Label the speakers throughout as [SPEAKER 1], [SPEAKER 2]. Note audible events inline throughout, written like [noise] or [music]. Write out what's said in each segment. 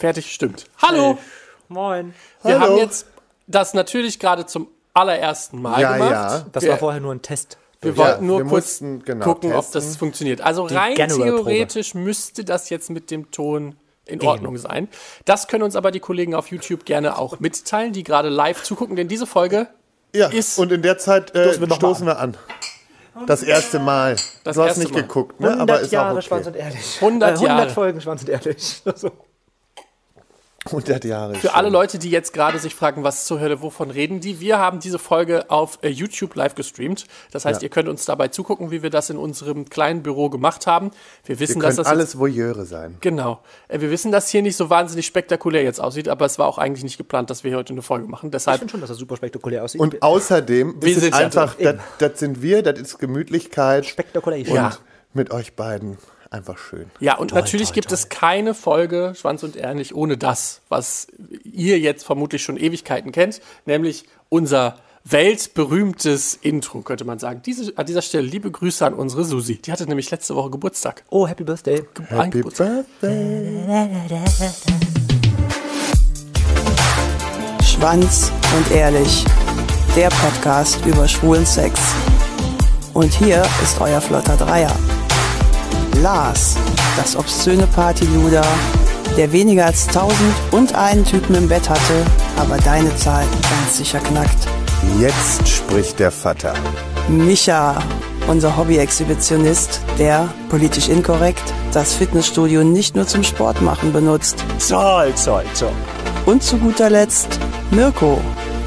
[SPEAKER 1] fertig, stimmt. Hallo!
[SPEAKER 2] Moin.
[SPEAKER 1] Wir
[SPEAKER 3] Hallo.
[SPEAKER 1] haben jetzt das natürlich gerade zum allerersten Mal
[SPEAKER 3] Ja,
[SPEAKER 1] gemacht.
[SPEAKER 3] ja.
[SPEAKER 2] Das
[SPEAKER 1] wir,
[SPEAKER 2] war vorher nur ein Test.
[SPEAKER 1] wir
[SPEAKER 3] Ja,
[SPEAKER 1] wollten nur
[SPEAKER 3] wir
[SPEAKER 1] kurz
[SPEAKER 3] mussten, genau,
[SPEAKER 1] gucken, ob
[SPEAKER 3] testen.
[SPEAKER 1] das funktioniert. Also rein
[SPEAKER 2] General-Probe.
[SPEAKER 1] theoretisch müsste das jetzt mit dem Ton in Ordnung sein. Das können uns aber die Kollegen auf YouTube gerne auch mitteilen, die gerade live zugucken, denn diese Folge
[SPEAKER 3] Ja,
[SPEAKER 1] Ist-
[SPEAKER 3] und in der Zeit äh,
[SPEAKER 2] Stoßen wir
[SPEAKER 3] stoßen wir an. Das erste Mal.
[SPEAKER 1] Das
[SPEAKER 3] du hast
[SPEAKER 1] erste
[SPEAKER 3] nicht
[SPEAKER 1] Mal.
[SPEAKER 3] geguckt, ne?
[SPEAKER 2] 100
[SPEAKER 3] aber ist
[SPEAKER 2] Jahre
[SPEAKER 3] auch
[SPEAKER 2] Schwanz
[SPEAKER 3] okay.
[SPEAKER 2] und Ehrlich.
[SPEAKER 1] 100
[SPEAKER 2] äh, 100
[SPEAKER 1] Jahre.
[SPEAKER 2] Folgen Schwanz und Ehrlich. [laughs] So.
[SPEAKER 3] 100 Jahre.
[SPEAKER 1] Für alle Leute, die jetzt gerade sich fragen, was zur Hölle, wovon reden die? Wir haben diese Folge auf äh, YouTube live gestreamt. Das heißt,
[SPEAKER 3] Ja.
[SPEAKER 1] ihr könnt uns dabei zugucken, wie wir das in unserem kleinen Büro gemacht haben. Wir
[SPEAKER 3] Wir
[SPEAKER 1] wissen, dass
[SPEAKER 3] können
[SPEAKER 1] das
[SPEAKER 3] alles Voyeure sein.
[SPEAKER 1] Jetzt, genau. Äh, wir wissen, dass hier nicht so wahnsinnig spektakulär jetzt aussieht, aber es war auch eigentlich nicht geplant, dass wir hier heute eine Folge machen.
[SPEAKER 2] Ich
[SPEAKER 1] Deshalb
[SPEAKER 2] finde schon, dass das super spektakulär aussieht.
[SPEAKER 3] Und außerdem,
[SPEAKER 1] Wir
[SPEAKER 3] das
[SPEAKER 1] sind
[SPEAKER 3] ist einfach, das, das sind wir, das ist Gemütlichkeit.
[SPEAKER 2] Spektakulär.
[SPEAKER 3] Und
[SPEAKER 1] Ja.
[SPEAKER 3] mit euch beiden einfach schön.
[SPEAKER 1] Ja, und natürlich
[SPEAKER 2] toll,
[SPEAKER 1] gibt
[SPEAKER 2] toll.
[SPEAKER 1] es keine Folge Schwanz und Ehrlich ohne das, was ihr jetzt vermutlich schon Ewigkeiten kennt, nämlich unser weltberühmtes Intro, könnte man sagen. Diese, an dieser Stelle liebe Grüße an unsere Susi. Die hatte nämlich letzte Woche Geburtstag.
[SPEAKER 2] Oh, Happy Birthday.
[SPEAKER 1] Ein
[SPEAKER 3] Happy
[SPEAKER 1] Geburtstag.
[SPEAKER 3] Birthday.
[SPEAKER 4] Schwanz und Ehrlich, der Podcast über schwulen Sex. Und hier ist euer flotter Dreier. Lars, das obszöne Partyluder, der weniger als tausend und einen Typen im Bett hatte, aber deine Zahl ganz sicher knackt.
[SPEAKER 3] Jetzt spricht der Vater.
[SPEAKER 4] Micha, unser Hobby-Exhibitionist, der, politisch inkorrekt, das Fitnessstudio nicht nur zum Sport machen benutzt.
[SPEAKER 2] Zoll, zoll, zoll.
[SPEAKER 4] Und zu guter Letzt Mirko,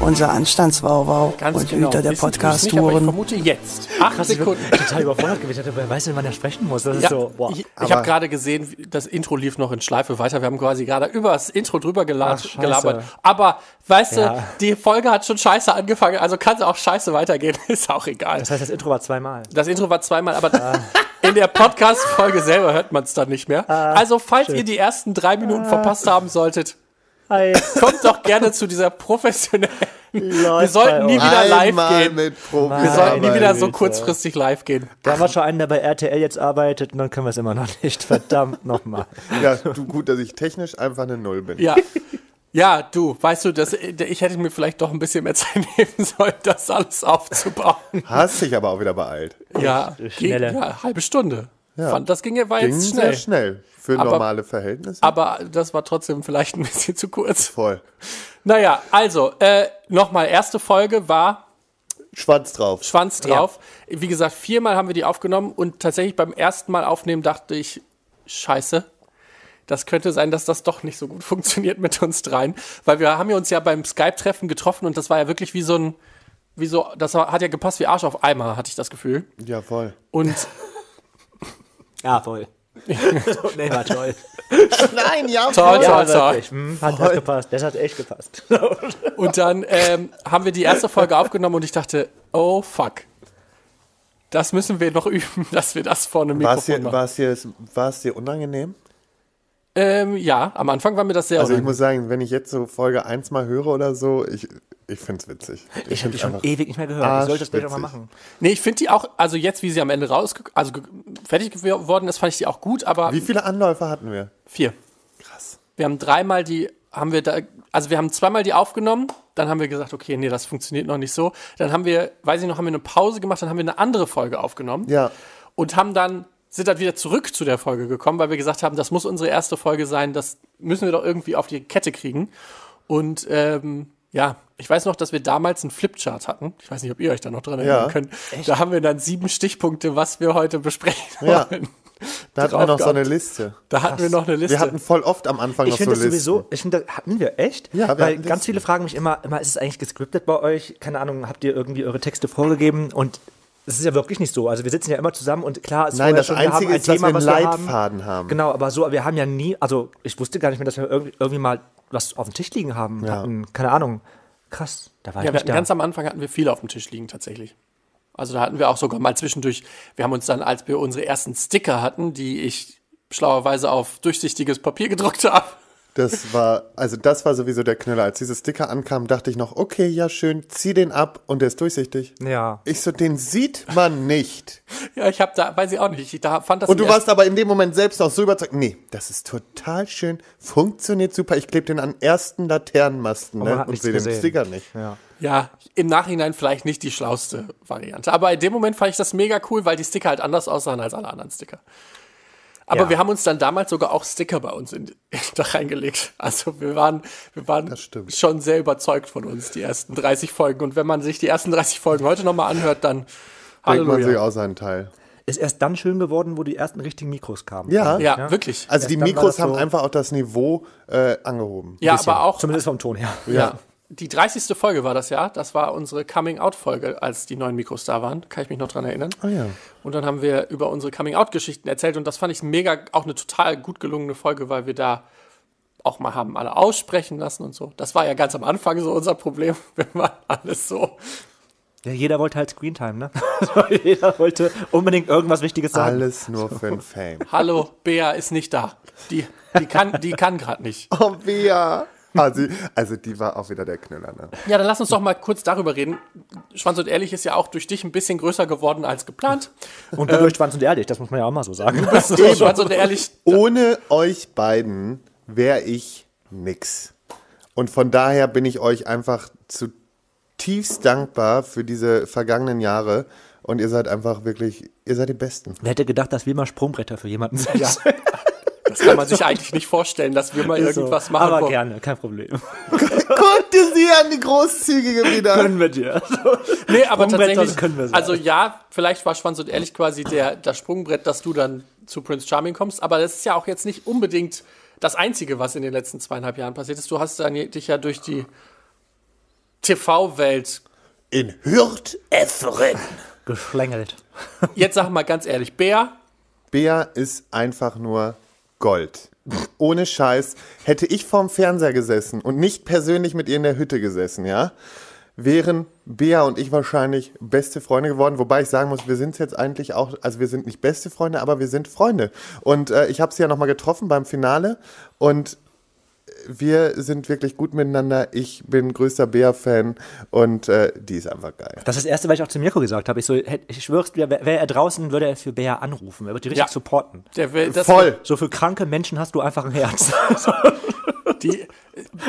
[SPEAKER 4] unser Anstandswauwau
[SPEAKER 1] Ganz
[SPEAKER 4] und
[SPEAKER 1] genau.
[SPEAKER 4] Hüter der
[SPEAKER 1] aber ich
[SPEAKER 4] Podcast-Touren.
[SPEAKER 1] vermute jetzt. Acht
[SPEAKER 2] Krass, ich bin
[SPEAKER 1] Sekunden.
[SPEAKER 2] total überfordert gewesen. Wer weiß denn, wann er sprechen muss. Das ist
[SPEAKER 1] Ja,
[SPEAKER 2] so, boah.
[SPEAKER 1] ich ich habe gerade gesehen, wie- das Intro lief noch in Schleife weiter. Wir haben quasi gerade über das Intro drüber gela
[SPEAKER 2] Ach, scheiße.
[SPEAKER 1] gelabert. Aber weißt
[SPEAKER 2] Ja.
[SPEAKER 1] du, die Folge hat schon scheiße angefangen, also kann es auch scheiße weitergehen. [laughs] Ist auch egal.
[SPEAKER 2] Das heißt, das Intro war zweimal.
[SPEAKER 1] Das Intro war zweimal, aber
[SPEAKER 2] Ah. [laughs]
[SPEAKER 1] in der Podcast-Folge selber hört man es dann nicht mehr. also, falls ihr die ersten drei Minuten verpasst haben solltet,
[SPEAKER 2] Hi.
[SPEAKER 1] kommt doch gerne zu dieser professionellen. Wir
[SPEAKER 2] Läuft
[SPEAKER 1] sollten
[SPEAKER 2] bei
[SPEAKER 1] nie wieder live
[SPEAKER 3] Einmal
[SPEAKER 1] gehen. Wir sollten nie wieder so kurzfristig live gehen.
[SPEAKER 2] Da haben wir schon einen, der bei RTL jetzt arbeitet und dann können wir es immer noch nicht. Verdammt nochmal.
[SPEAKER 3] Ja, du, gut, dass ich technisch einfach eine Null bin.
[SPEAKER 1] Ja. Ja, du, weißt du, das, ich hätte mir vielleicht doch ein bisschen mehr Zeit [laughs] nehmen sollen, das alles aufzubauen.
[SPEAKER 3] Hast dich aber auch wieder beeilt.
[SPEAKER 1] Ja,
[SPEAKER 2] Schnelle.
[SPEAKER 1] ging, ja halbe Stunde.
[SPEAKER 3] Ja.
[SPEAKER 1] Fand, das ging ja war
[SPEAKER 3] Ging
[SPEAKER 1] jetzt
[SPEAKER 3] sehr
[SPEAKER 1] schnell.
[SPEAKER 3] schnell. Für
[SPEAKER 1] Aber-
[SPEAKER 3] normale Verhältnisse.
[SPEAKER 1] Aber das war trotzdem vielleicht ein bisschen zu kurz.
[SPEAKER 3] Voll.
[SPEAKER 1] Naja, also, äh, nochmal, erste Folge war
[SPEAKER 3] Schwanz drauf.
[SPEAKER 1] Schwanz drauf. Wie gesagt, viermal haben wir die aufgenommen und tatsächlich beim ersten Mal aufnehmen dachte ich, scheiße, das könnte sein, dass das doch nicht so gut [laughs] funktioniert mit uns dreien. Weil wir haben ja uns ja beim Skype-Treffen getroffen und das war ja wirklich wie so ein, wie so, das hat ja gepasst wie Arsch auf Eimer, hatte ich das Gefühl.
[SPEAKER 3] Ja, voll.
[SPEAKER 1] Und [laughs]
[SPEAKER 2] Ja, voll. [laughs] nee, war toll. [laughs]
[SPEAKER 3] Nein, ja,
[SPEAKER 1] toll,
[SPEAKER 2] Ja,
[SPEAKER 1] toll, toll.
[SPEAKER 2] wirklich. Hm, hat, hat gepasst. Das hat echt gepasst. [laughs]
[SPEAKER 1] Und dann ähm, haben wir die erste Folge aufgenommen und ich dachte, oh fuck. Das müssen wir noch üben, dass wir das vor einem
[SPEAKER 3] War es
[SPEAKER 1] Mikrofon
[SPEAKER 3] dir,
[SPEAKER 1] machen.
[SPEAKER 3] war es dir, war es dir unangenehm?
[SPEAKER 1] Ähm, ja, am Anfang war mir das sehr
[SPEAKER 3] Also ich
[SPEAKER 1] unangenehm.
[SPEAKER 3] muss sagen, wenn ich jetzt so Folge 1 mal höre oder so, ich, ich finde es witzig.
[SPEAKER 2] Ich habe die schon ewig nicht mehr gehört. Ich sollte das auch mal machen.
[SPEAKER 1] Nee, ich finde die auch, also jetzt, wie sie am Ende raus, also fertig geworden ist, fand ich die auch gut, aber
[SPEAKER 3] Wie viele Anläufe hatten wir?
[SPEAKER 1] vier.
[SPEAKER 3] Krass.
[SPEAKER 1] Wir haben dreimal die, haben wir da, also wir haben zweimal die aufgenommen, dann haben wir gesagt, okay, nee, das funktioniert noch nicht so. Dann haben wir, weiß ich noch, haben wir eine Pause gemacht, dann haben wir eine andere Folge aufgenommen
[SPEAKER 3] Ja.
[SPEAKER 1] und haben dann, sind dann wieder zurück zu der Folge gekommen, weil wir gesagt haben, das muss unsere erste Folge sein, das müssen wir doch irgendwie auf die Kette kriegen. Und ähm, ja, ich weiß noch, dass wir damals einen Flipchart hatten. Ich weiß nicht, ob ihr euch da noch dran erinnern
[SPEAKER 3] Ja.
[SPEAKER 1] könnt. Da haben wir dann sieben Stichpunkte, was wir heute besprechen
[SPEAKER 3] Ja.
[SPEAKER 1] wollen.
[SPEAKER 3] Da hatten wir noch so eine. Liste.
[SPEAKER 1] Da hatten wir noch eine Liste.
[SPEAKER 3] Wir hatten voll oft am Anfang
[SPEAKER 2] Ich
[SPEAKER 3] noch so
[SPEAKER 2] finde das
[SPEAKER 3] Listen.
[SPEAKER 2] sowieso, ich finde, hatten wir echt?
[SPEAKER 3] Ja, wir
[SPEAKER 2] Weil ganz
[SPEAKER 3] Listen.
[SPEAKER 2] viele fragen mich immer, immer, ist es eigentlich gescriptet bei euch? Keine Ahnung, habt ihr irgendwie eure Texte vorgegeben? Und es ist ja wirklich nicht so. Also wir sitzen ja immer zusammen und klar ist
[SPEAKER 3] Nein, das
[SPEAKER 2] schon, wir haben
[SPEAKER 3] Einzige
[SPEAKER 2] ein
[SPEAKER 3] ist, dass
[SPEAKER 2] Thema,
[SPEAKER 3] wir einen
[SPEAKER 2] was wir
[SPEAKER 3] Leitfaden haben.
[SPEAKER 2] Genau, aber so, wir haben ja nie, also ich wusste gar nicht mehr, dass wir irgendwie, irgendwie mal was auf dem Tisch liegen haben.
[SPEAKER 3] Ja.
[SPEAKER 2] Hatten, keine Ahnung. Krass, da war
[SPEAKER 1] Ja,
[SPEAKER 2] ich nicht
[SPEAKER 1] hatten,
[SPEAKER 2] da.
[SPEAKER 1] ganz am Anfang hatten wir viel auf dem Tisch liegen tatsächlich. Also da hatten wir auch sogar mal zwischendurch, wir haben uns dann, als wir unsere ersten Sticker hatten, die ich schlauerweise auf durchsichtiges Papier gedruckt [laughs] habe,
[SPEAKER 3] Das war, also das war sowieso der Knüller. Als diese Sticker ankamen, dachte ich noch, okay, ja schön, zieh den ab und der ist durchsichtig.
[SPEAKER 2] Ja.
[SPEAKER 3] Ich so, den sieht man nicht. [laughs]
[SPEAKER 1] Ja, ich habe da, weiß ich auch nicht. Ich da fand das
[SPEAKER 3] Und du warst aber in dem Moment selbst auch so überzeugt. Nee, das ist total schön, funktioniert super. Ich klebe den an ersten Laternenmasten ne? und sehe den. Sticker nicht.
[SPEAKER 2] Ja.
[SPEAKER 1] Ja, im Nachhinein vielleicht nicht die schlauste Variante. Aber in dem Moment fand ich das mega cool, weil die Sticker halt anders aussahen als alle anderen Sticker. Aber
[SPEAKER 2] Ja.
[SPEAKER 1] wir haben uns dann damals sogar auch Sticker bei uns in, [laughs] da reingelegt. Also wir waren, wir waren schon sehr überzeugt von uns, die ersten 30 Folgen. Und wenn man sich die ersten 30 Folgen heute nochmal anhört, dann
[SPEAKER 3] Denkt man sich
[SPEAKER 1] Halleluja.
[SPEAKER 3] auch seinen Teil.
[SPEAKER 2] Ist erst dann schön geworden, wo die ersten richtigen Mikros kamen.
[SPEAKER 3] Ja.
[SPEAKER 1] Ja, wirklich.
[SPEAKER 3] Also die
[SPEAKER 2] dann war
[SPEAKER 3] Mikros
[SPEAKER 2] so-
[SPEAKER 3] haben einfach auch das Niveau äh, angehoben.
[SPEAKER 1] ja, aber auch
[SPEAKER 2] Zumindest vom Ton her.
[SPEAKER 1] Ja. Die 30. Folge war das ja. Das war unsere Coming-out-Folge, als die neuen Mikros da waren. Kann ich mich noch dran erinnern.
[SPEAKER 3] Ah ja.
[SPEAKER 1] Und dann haben wir über unsere Coming-out-Geschichten erzählt. Und das fand ich mega, auch eine total gut gelungene Folge, weil wir da auch mal haben alle aussprechen lassen und so. Das war ja ganz am Anfang so unser Problem, [laughs] wenn man alles so.
[SPEAKER 2] Ja, jeder wollte halt Screentime, ne? [laughs] jeder wollte unbedingt irgendwas Wichtiges sagen.
[SPEAKER 3] Alles nur für den Fame.
[SPEAKER 1] Hallo, Bea ist nicht da. Die, die kann, die kann gerade nicht.
[SPEAKER 3] Oh, Bea. Also, also die war auch wieder der Knüller, ne?
[SPEAKER 1] Ja, dann lass uns doch mal kurz darüber reden. Schwanz und Ehrlich ist ja auch durch dich ein bisschen größer geworden als geplant.
[SPEAKER 2] Und du durch Schwanz und Ehrlich, das muss man ja auch mal so sagen.
[SPEAKER 1] Schwanz und Ehrlich
[SPEAKER 3] Ohne euch beiden wäre ich nix. Und von daher bin ich euch einfach zutiefst dankbar für diese vergangenen Jahre. Und ihr seid einfach wirklich, ihr seid die Besten.
[SPEAKER 2] Wer hätte gedacht, dass wir mal Sprungbretter für jemanden sind?
[SPEAKER 1] Ja. Das kann man sich [laughs] eigentlich nicht vorstellen, dass wir mal
[SPEAKER 2] Ist so.
[SPEAKER 1] irgendwas machen.
[SPEAKER 2] Aber
[SPEAKER 1] wo-
[SPEAKER 2] gerne, kein Problem. [laughs]
[SPEAKER 3] Guck dir sie an, die Großzügige wieder.
[SPEAKER 2] Können wir dir.
[SPEAKER 1] Nee, aber tatsächlich,
[SPEAKER 2] können wir
[SPEAKER 1] also ja, vielleicht war Schwanz und Ehrlich quasi der, das Sprungbrett, dass du dann zu Prince Charming kommst, aber das ist ja auch jetzt nicht unbedingt das Einzige, was in den letzten zweieinhalb Jahren passiert ist. Du hast dann dich ja durch die TV-Welt,
[SPEAKER 3] In Hürth Efferen.
[SPEAKER 2] Geschlängelt.
[SPEAKER 1] jetzt sag mal ganz ehrlich, Bär,
[SPEAKER 3] Bea ist einfach nur Gold. Ohne Scheiß. Hätte ich vorm Fernseher gesessen und nicht persönlich mit ihr in der Hütte gesessen, ja, wären Bea und ich wahrscheinlich beste Freunde geworden. Wobei ich sagen muss, wir sind jetzt eigentlich auch, also wir sind nicht beste Freunde, aber wir sind Freunde. Und äh, ich habe sie ja nochmal getroffen beim Finale und wir sind wirklich gut miteinander. Ich bin größter Bea-Fan und äh, die ist einfach geil.
[SPEAKER 2] Das ist das Erste, was ich auch zu Mirko gesagt habe. Ich, so, ich schwör's dir, wäre er draußen, würde er für Bea anrufen. Er würde die richtig
[SPEAKER 1] Ja.
[SPEAKER 2] supporten.
[SPEAKER 1] der will, das,
[SPEAKER 3] Voll.
[SPEAKER 2] So für kranke Menschen hast du einfach ein Herz. [laughs] [laughs]
[SPEAKER 1] Die,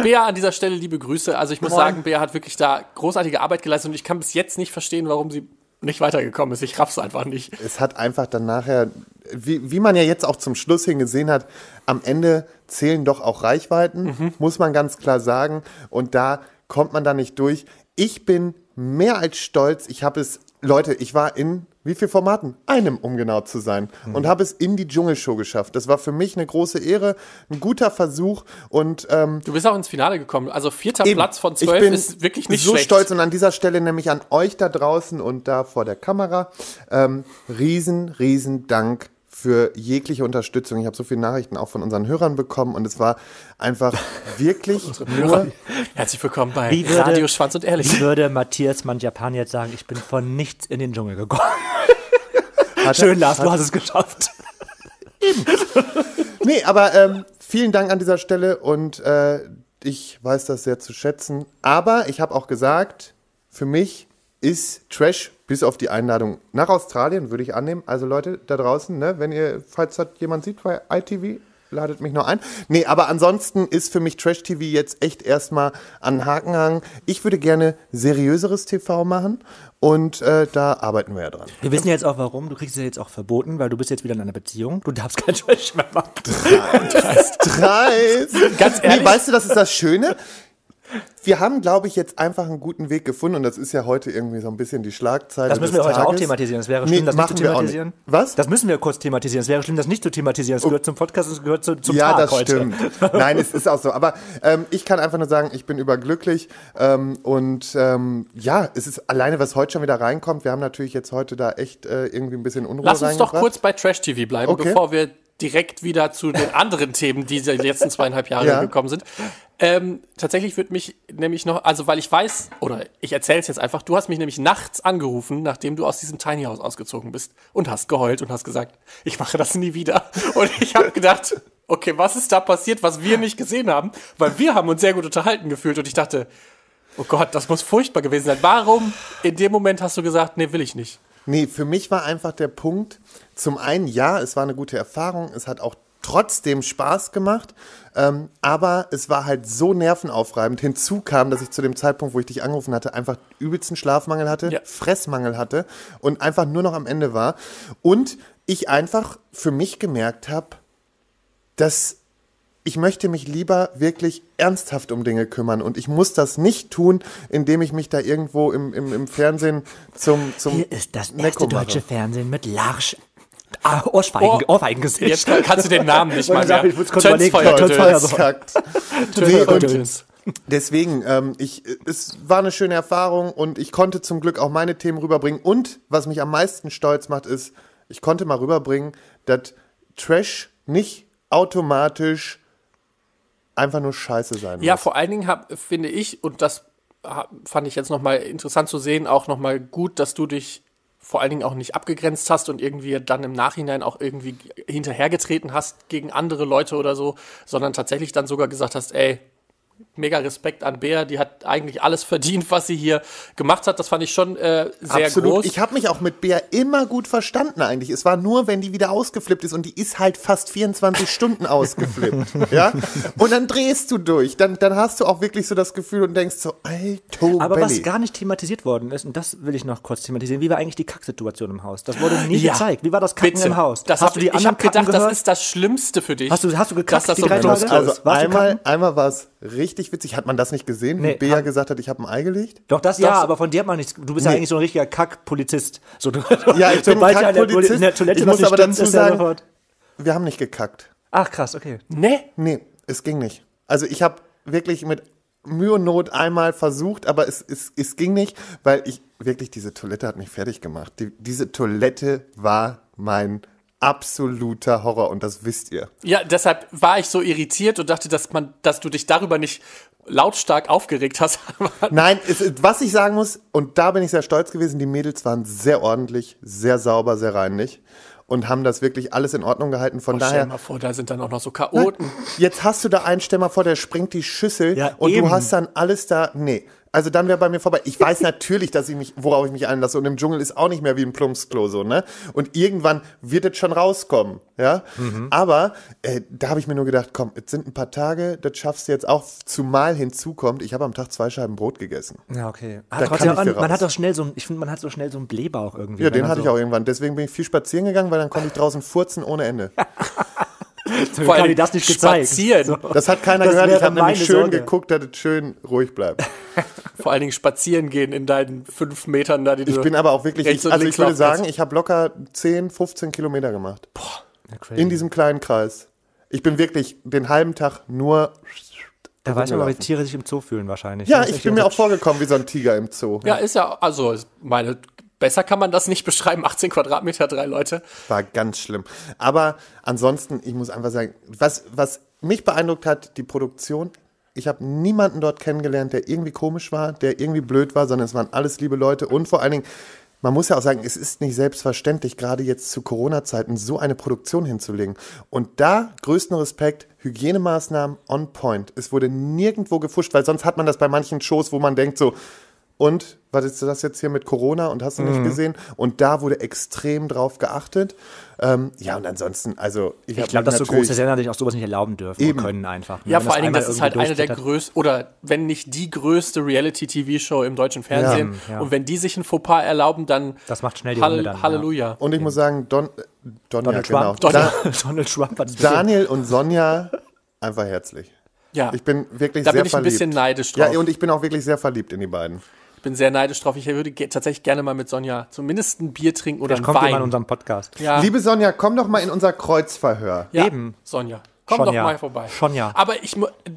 [SPEAKER 1] Bea an dieser Stelle liebe Grüße. Also ich muss sagen, Bea hat wirklich da großartige Arbeit geleistet und ich kann bis jetzt nicht verstehen, warum sie nicht weitergekommen ist. Ich raff's einfach nicht.
[SPEAKER 3] es hat einfach dann nachher, wie, wie man ja jetzt auch zum Schluss hin gesehen hat, am Ende zählen doch auch Reichweiten, muss man ganz klar sagen. Und da kommt man da nicht durch. Ich bin mehr als stolz. Ich habe es, Leute, ich war in wie viel Formaten? Einem, um genau zu sein. Und habe es in die Dschungelshow geschafft. Das war für mich eine große Ehre, ein guter Versuch. Und ähm,
[SPEAKER 1] Du bist auch ins Finale gekommen. Also vierter
[SPEAKER 3] Eben.
[SPEAKER 1] Platz von
[SPEAKER 3] Ich
[SPEAKER 1] zwölf
[SPEAKER 3] bin
[SPEAKER 1] ist wirklich nicht
[SPEAKER 3] so
[SPEAKER 1] schlecht.
[SPEAKER 3] stolz und an dieser Stelle nämlich an euch da draußen und da vor der Kamera. Ähm, riesen, riesen Dank für jegliche Unterstützung. Ich habe so viele Nachrichten auch von unseren Hörern bekommen und es war einfach [laughs] wirklich nur
[SPEAKER 1] Herzlich willkommen bei
[SPEAKER 2] Wie würde-
[SPEAKER 1] Radio Schwanz und Ehrlich.
[SPEAKER 2] Wie würde Matthias Manjapan jetzt sagen, ich bin von nichts in den Dschungel gekommen. [laughs]
[SPEAKER 3] Hat-
[SPEAKER 2] Schön, Lars, du hast es geschafft. [laughs]
[SPEAKER 3] Nee, aber ähm, vielen Dank an dieser Stelle und äh, ich weiß das sehr zu schätzen. Aber ich habe auch gesagt, für mich ist Trash bis auf die Einladung nach Australien, würde ich annehmen. Also Leute da draußen, ne, wenn ihr, falls das jemand sieht bei ITV, ladet mich noch ein. Nee, aber ansonsten ist für mich Trash TV jetzt echt erstmal an den Haken hangen. Ich würde gerne seriöseres TV machen und äh, da arbeiten wir ja dran.
[SPEAKER 2] Wir wissen jetzt auch warum. Du kriegst es jetzt auch verboten, weil du bist jetzt wieder in einer Beziehung. Du darfst kein [laughs] Trash mehr machen.
[SPEAKER 3] Dreist.
[SPEAKER 1] Ganz ehrlich?
[SPEAKER 3] Nee, weißt du, das ist das Schöne? Wir haben, glaube ich, jetzt einfach einen guten Weg gefunden und das ist ja heute irgendwie so ein bisschen die Schlagzeile.
[SPEAKER 2] Das müssen
[SPEAKER 3] des
[SPEAKER 2] wir heute auch
[SPEAKER 3] Tages.
[SPEAKER 2] thematisieren. Es wäre
[SPEAKER 3] Nee,
[SPEAKER 2] schlimm, das nicht zu
[SPEAKER 3] auch nicht.
[SPEAKER 2] thematisieren.
[SPEAKER 3] Was?
[SPEAKER 2] Das müssen wir kurz thematisieren. Es wäre schlimm, das nicht zu thematisieren. Es gehört zum Podcast, es gehört zu, zum
[SPEAKER 3] ja,
[SPEAKER 2] Tag
[SPEAKER 3] das
[SPEAKER 2] heute.
[SPEAKER 3] stimmt. [laughs] Nein, es ist auch so. Aber ähm, ich kann einfach nur sagen, ich bin überglücklich. Ähm, und ähm, ja, es ist alleine, was heute schon wieder reinkommt. Wir haben natürlich jetzt heute da echt äh, irgendwie ein bisschen Unruhe
[SPEAKER 1] Lass uns doch kurz bei Trash TV bleiben,
[SPEAKER 3] Okay.
[SPEAKER 1] bevor wir direkt wieder zu den anderen Themen, die die letzten zweieinhalb Jahre
[SPEAKER 3] Ja.
[SPEAKER 1] gekommen sind. Ähm, tatsächlich wird mich nämlich noch, also weil ich weiß, oder ich erzähle es jetzt einfach, du hast mich nämlich nachts angerufen, nachdem du aus diesem Tiny House ausgezogen bist und hast geheult und hast gesagt, ich mache das nie wieder. Und ich habe gedacht, okay, was ist da passiert, was wir nicht gesehen haben? Weil wir haben uns sehr gut unterhalten gefühlt und ich dachte, oh Gott, das muss furchtbar gewesen sein. Warum in dem Moment hast du gesagt, nee, will ich nicht?
[SPEAKER 3] Nee, für mich war einfach der Punkt, zum einen, ja, es war eine gute Erfahrung, es hat auch trotzdem Spaß gemacht, ähm, aber es war halt so nervenaufreibend. Hinzu kam, dass ich zu dem Zeitpunkt, wo ich dich angerufen hatte, einfach übelsten Schlafmangel hatte,
[SPEAKER 1] Ja.
[SPEAKER 3] Fressmangel hatte und einfach nur noch am Ende war. Und ich einfach für mich gemerkt habe, dass ich möchte mich lieber wirklich ernsthaft um Dinge kümmern und ich muss das nicht tun, indem ich mich da irgendwo im, im, im Fernsehen zum, zum
[SPEAKER 2] Hier ist das erste
[SPEAKER 3] mache.
[SPEAKER 2] deutsche Fernsehen mit Larsch. Ah, Ohrschweigen,
[SPEAKER 1] Oh.
[SPEAKER 2] Ohrweigengesicht.
[SPEAKER 1] Jetzt kannst du den Namen nicht mal
[SPEAKER 2] sagen,
[SPEAKER 1] mehr.
[SPEAKER 2] ich muss kurz überlegen.
[SPEAKER 1] Feuer,
[SPEAKER 2] Töns
[SPEAKER 1] Töns.
[SPEAKER 2] Feuer.
[SPEAKER 3] Verkackt.
[SPEAKER 1] Töns
[SPEAKER 3] Nee,
[SPEAKER 1] Feuer,
[SPEAKER 3] und-
[SPEAKER 1] Töns.
[SPEAKER 3] Deswegen, ähm, ich, es war eine schöne Erfahrung und ich konnte zum Glück auch meine Themen rüberbringen. Und was mich am meisten stolz macht, ist, ich konnte mal rüberbringen, dass Trash nicht automatisch einfach nur Scheiße sein
[SPEAKER 1] Ja,
[SPEAKER 3] muss.
[SPEAKER 1] vor allen Dingen hab, finde ich, und das fand ich jetzt nochmal interessant zu sehen, auch nochmal gut, dass du dich vor allen Dingen auch nicht abgegrenzt hast und irgendwie dann im Nachhinein auch irgendwie hinterhergetreten hast gegen andere Leute oder so, sondern tatsächlich dann sogar gesagt hast, ey, mega Respekt an Bea, die hat eigentlich alles verdient, was sie hier gemacht hat. Das fand ich schon äh, sehr
[SPEAKER 3] Absolut.
[SPEAKER 1] groß.
[SPEAKER 3] Ich habe mich auch mit Bea immer gut verstanden eigentlich. Es war nur, wenn die wieder ausgeflippt ist und die ist halt fast 24 Stunden ausgeflippt. [laughs] ja? Und dann drehst du durch. Dann, dann hast du auch wirklich so das Gefühl und denkst so, alto
[SPEAKER 2] Aber
[SPEAKER 3] Belly.
[SPEAKER 2] was gar nicht thematisiert worden ist, und das will ich noch kurz thematisieren, wie war eigentlich die Kacksituation im Haus? Das wurde nie
[SPEAKER 1] Ja.
[SPEAKER 2] gezeigt. Wie war das Kacken
[SPEAKER 1] Bitte.
[SPEAKER 2] im Haus?
[SPEAKER 1] Das
[SPEAKER 2] hast du die
[SPEAKER 1] ich
[SPEAKER 2] anderen
[SPEAKER 1] habe gedacht,
[SPEAKER 2] gehört?
[SPEAKER 1] das ist das Schlimmste für dich.
[SPEAKER 2] Hast du- hast du gekackt
[SPEAKER 1] dass das
[SPEAKER 2] die
[SPEAKER 1] so
[SPEAKER 2] drei Tage?
[SPEAKER 1] ist.
[SPEAKER 3] Also
[SPEAKER 2] du
[SPEAKER 3] einmal, einmal war es richtig witzig. Hat man das nicht gesehen, wie
[SPEAKER 2] Nee,
[SPEAKER 3] Bea
[SPEAKER 2] hab-
[SPEAKER 3] gesagt hat, ich habe ein Ei gelegt?
[SPEAKER 2] Doch, das ja,
[SPEAKER 1] Das-
[SPEAKER 2] aber von dir hat man nichts. Du bist ja
[SPEAKER 3] Nee.
[SPEAKER 2] eigentlich so ein richtiger Kack-Polizist. So, du,
[SPEAKER 3] Ja, ich [laughs] bin
[SPEAKER 2] ja
[SPEAKER 3] Kackpolizist.
[SPEAKER 2] in der Toilette
[SPEAKER 3] Ich muss aber
[SPEAKER 2] stimmt,
[SPEAKER 3] dazu sagen-
[SPEAKER 2] sofort.
[SPEAKER 3] Wir haben nicht gekackt.
[SPEAKER 2] Ach, krass, okay.
[SPEAKER 1] Nee,
[SPEAKER 3] Nee, es ging nicht. Also ich habe wirklich mit Mühe und Not einmal versucht, aber es, es, es ging nicht, weil ich wirklich, diese Toilette hat mich fertig gemacht. Die, diese Toilette war mein absoluter Horror und das wisst ihr.
[SPEAKER 1] Ja, deshalb war ich so irritiert und dachte, dass man, dass du dich darüber nicht lautstark aufgeregt hast. [laughs]
[SPEAKER 3] Nein, es, was ich sagen muss, und da bin ich sehr stolz gewesen, die Mädels waren sehr ordentlich, sehr sauber, sehr reinlich und haben das wirklich alles in Ordnung gehalten. Von
[SPEAKER 1] Stell dir
[SPEAKER 3] daher,
[SPEAKER 1] mal vor, da sind dann auch noch so Chaoten.
[SPEAKER 3] jetzt hast du da einen, stell mal vor, der springt die Schüssel
[SPEAKER 2] Ja,
[SPEAKER 3] und
[SPEAKER 2] eben.
[SPEAKER 3] du hast dann alles da. Nee. Also dann wäre bei mir vorbei. Ich weiß natürlich, dass ich mich, worauf ich mich einlasse. Und im Dschungel ist auch nicht mehr wie ein Plumpsklo so, ne? Und irgendwann wird es schon rauskommen, ja?
[SPEAKER 2] Mhm.
[SPEAKER 3] Aber äh, da habe ich mir nur gedacht, komm, es sind ein paar Tage, das schaffst du jetzt auch, zumal hinzukommt, ich habe am Tag zwei Scheiben Brot gegessen.
[SPEAKER 2] Ja, okay.
[SPEAKER 3] Da
[SPEAKER 2] Hat
[SPEAKER 3] kann
[SPEAKER 2] trotzdem, man
[SPEAKER 3] raus.
[SPEAKER 2] hat doch schnell so ein, ich finde, man hat so schnell so einen Blähbauch irgendwie.
[SPEAKER 3] Ja, den
[SPEAKER 2] man
[SPEAKER 3] hatte
[SPEAKER 2] so,
[SPEAKER 3] ich auch irgendwann. Deswegen bin ich viel spazieren gegangen, weil dann konnte ich draußen furzen ohne Ende. [laughs] [laughs]
[SPEAKER 2] Vor allem das nicht gezeigt.
[SPEAKER 1] Spazieren.
[SPEAKER 2] So.
[SPEAKER 3] Das hat keiner
[SPEAKER 2] Das
[SPEAKER 3] gehört. Ich habe nämlich schön
[SPEAKER 2] Sorge.
[SPEAKER 3] geguckt, dass es schön ruhig bleibt. [laughs]
[SPEAKER 1] Vor allen Dingen spazieren gehen in deinen fünf Metern da, die du
[SPEAKER 3] Ich bin aber auch wirklich, ich, also ich würde sagen, ich habe locker 10, 15 Kilometer gemacht.
[SPEAKER 2] Ja, crazy.
[SPEAKER 3] In diesem kleinen Kreis. Ich bin wirklich den halben Tag nur.
[SPEAKER 2] da weiß man wie. Tiere sich im Zoo fühlen wahrscheinlich.
[SPEAKER 3] Ja,
[SPEAKER 2] ist
[SPEAKER 3] ich bin mir auch vorgekommen wie so ein Tiger im Zoo.
[SPEAKER 1] Ja, ist ja, also, meine, besser kann man das nicht beschreiben. 18 Quadratmeter, drei Leute.
[SPEAKER 3] War ganz schlimm. Aber ansonsten, ich muss einfach sagen, was, was mich beeindruckt hat, die Produktion. Ich habe niemanden dort kennengelernt, der irgendwie komisch war, der irgendwie blöd war, sondern es waren alles liebe Leute. Und vor allen Dingen, man muss ja auch sagen, es ist nicht selbstverständlich, gerade jetzt zu Corona-Zeiten so eine Produktion hinzulegen. Und da größten Respekt, Hygienemaßnahmen on point. Es wurde nirgendwo gefuscht, weil sonst hat man das bei manchen Shows, wo man denkt so, und was ist das jetzt hier mit Corona und hast du
[SPEAKER 2] Mhm.
[SPEAKER 3] nicht gesehen? Und da wurde extrem drauf geachtet. Ähm, ja, und ansonsten, also ich,
[SPEAKER 2] Ich glaube, dass so große Sender sich auch sowas nicht erlauben dürfen
[SPEAKER 3] Eben.
[SPEAKER 2] können einfach. ne?
[SPEAKER 1] Ja, vor allen Dingen, das ist halt eine der größten, oder wenn nicht die größte Reality-TV-Show im deutschen Fernsehen.
[SPEAKER 2] Ja. Ja.
[SPEAKER 1] Und wenn die sich ein Fauxpas erlauben, dann,
[SPEAKER 2] Das macht schnell die
[SPEAKER 1] Hall
[SPEAKER 2] Runde dann, ja.
[SPEAKER 1] Halleluja.
[SPEAKER 3] Und ich muss sagen, Don, äh, Donja,
[SPEAKER 2] Donald
[SPEAKER 3] genau.
[SPEAKER 2] Trump.
[SPEAKER 3] Da, [laughs]
[SPEAKER 2] Donald Trump hat es
[SPEAKER 3] Daniel und Sonja, einfach herzlich.
[SPEAKER 1] Ja,
[SPEAKER 3] Ich bin wirklich
[SPEAKER 1] Da
[SPEAKER 3] sehr
[SPEAKER 1] bin ich ein
[SPEAKER 3] verliebt.
[SPEAKER 1] bisschen neidisch drauf.
[SPEAKER 3] Ja, und ich bin auch wirklich sehr verliebt in die beiden.
[SPEAKER 1] Ich bin sehr neidisch drauf. Ich würde ge tatsächlich gerne mal mit Sonja zumindest ein Bier trinken oder
[SPEAKER 2] Vielleicht
[SPEAKER 1] einen
[SPEAKER 2] kommt
[SPEAKER 1] Wein.
[SPEAKER 2] in unserem Podcast.
[SPEAKER 1] ja.
[SPEAKER 3] Liebe Sonja, komm doch mal in unser Kreuzverhör.
[SPEAKER 1] Ja,
[SPEAKER 2] Eben.
[SPEAKER 1] Sonja. Komm
[SPEAKER 2] Schon
[SPEAKER 1] doch
[SPEAKER 2] ja.
[SPEAKER 1] mal vorbei.
[SPEAKER 2] Schon ja.
[SPEAKER 1] Aber ich,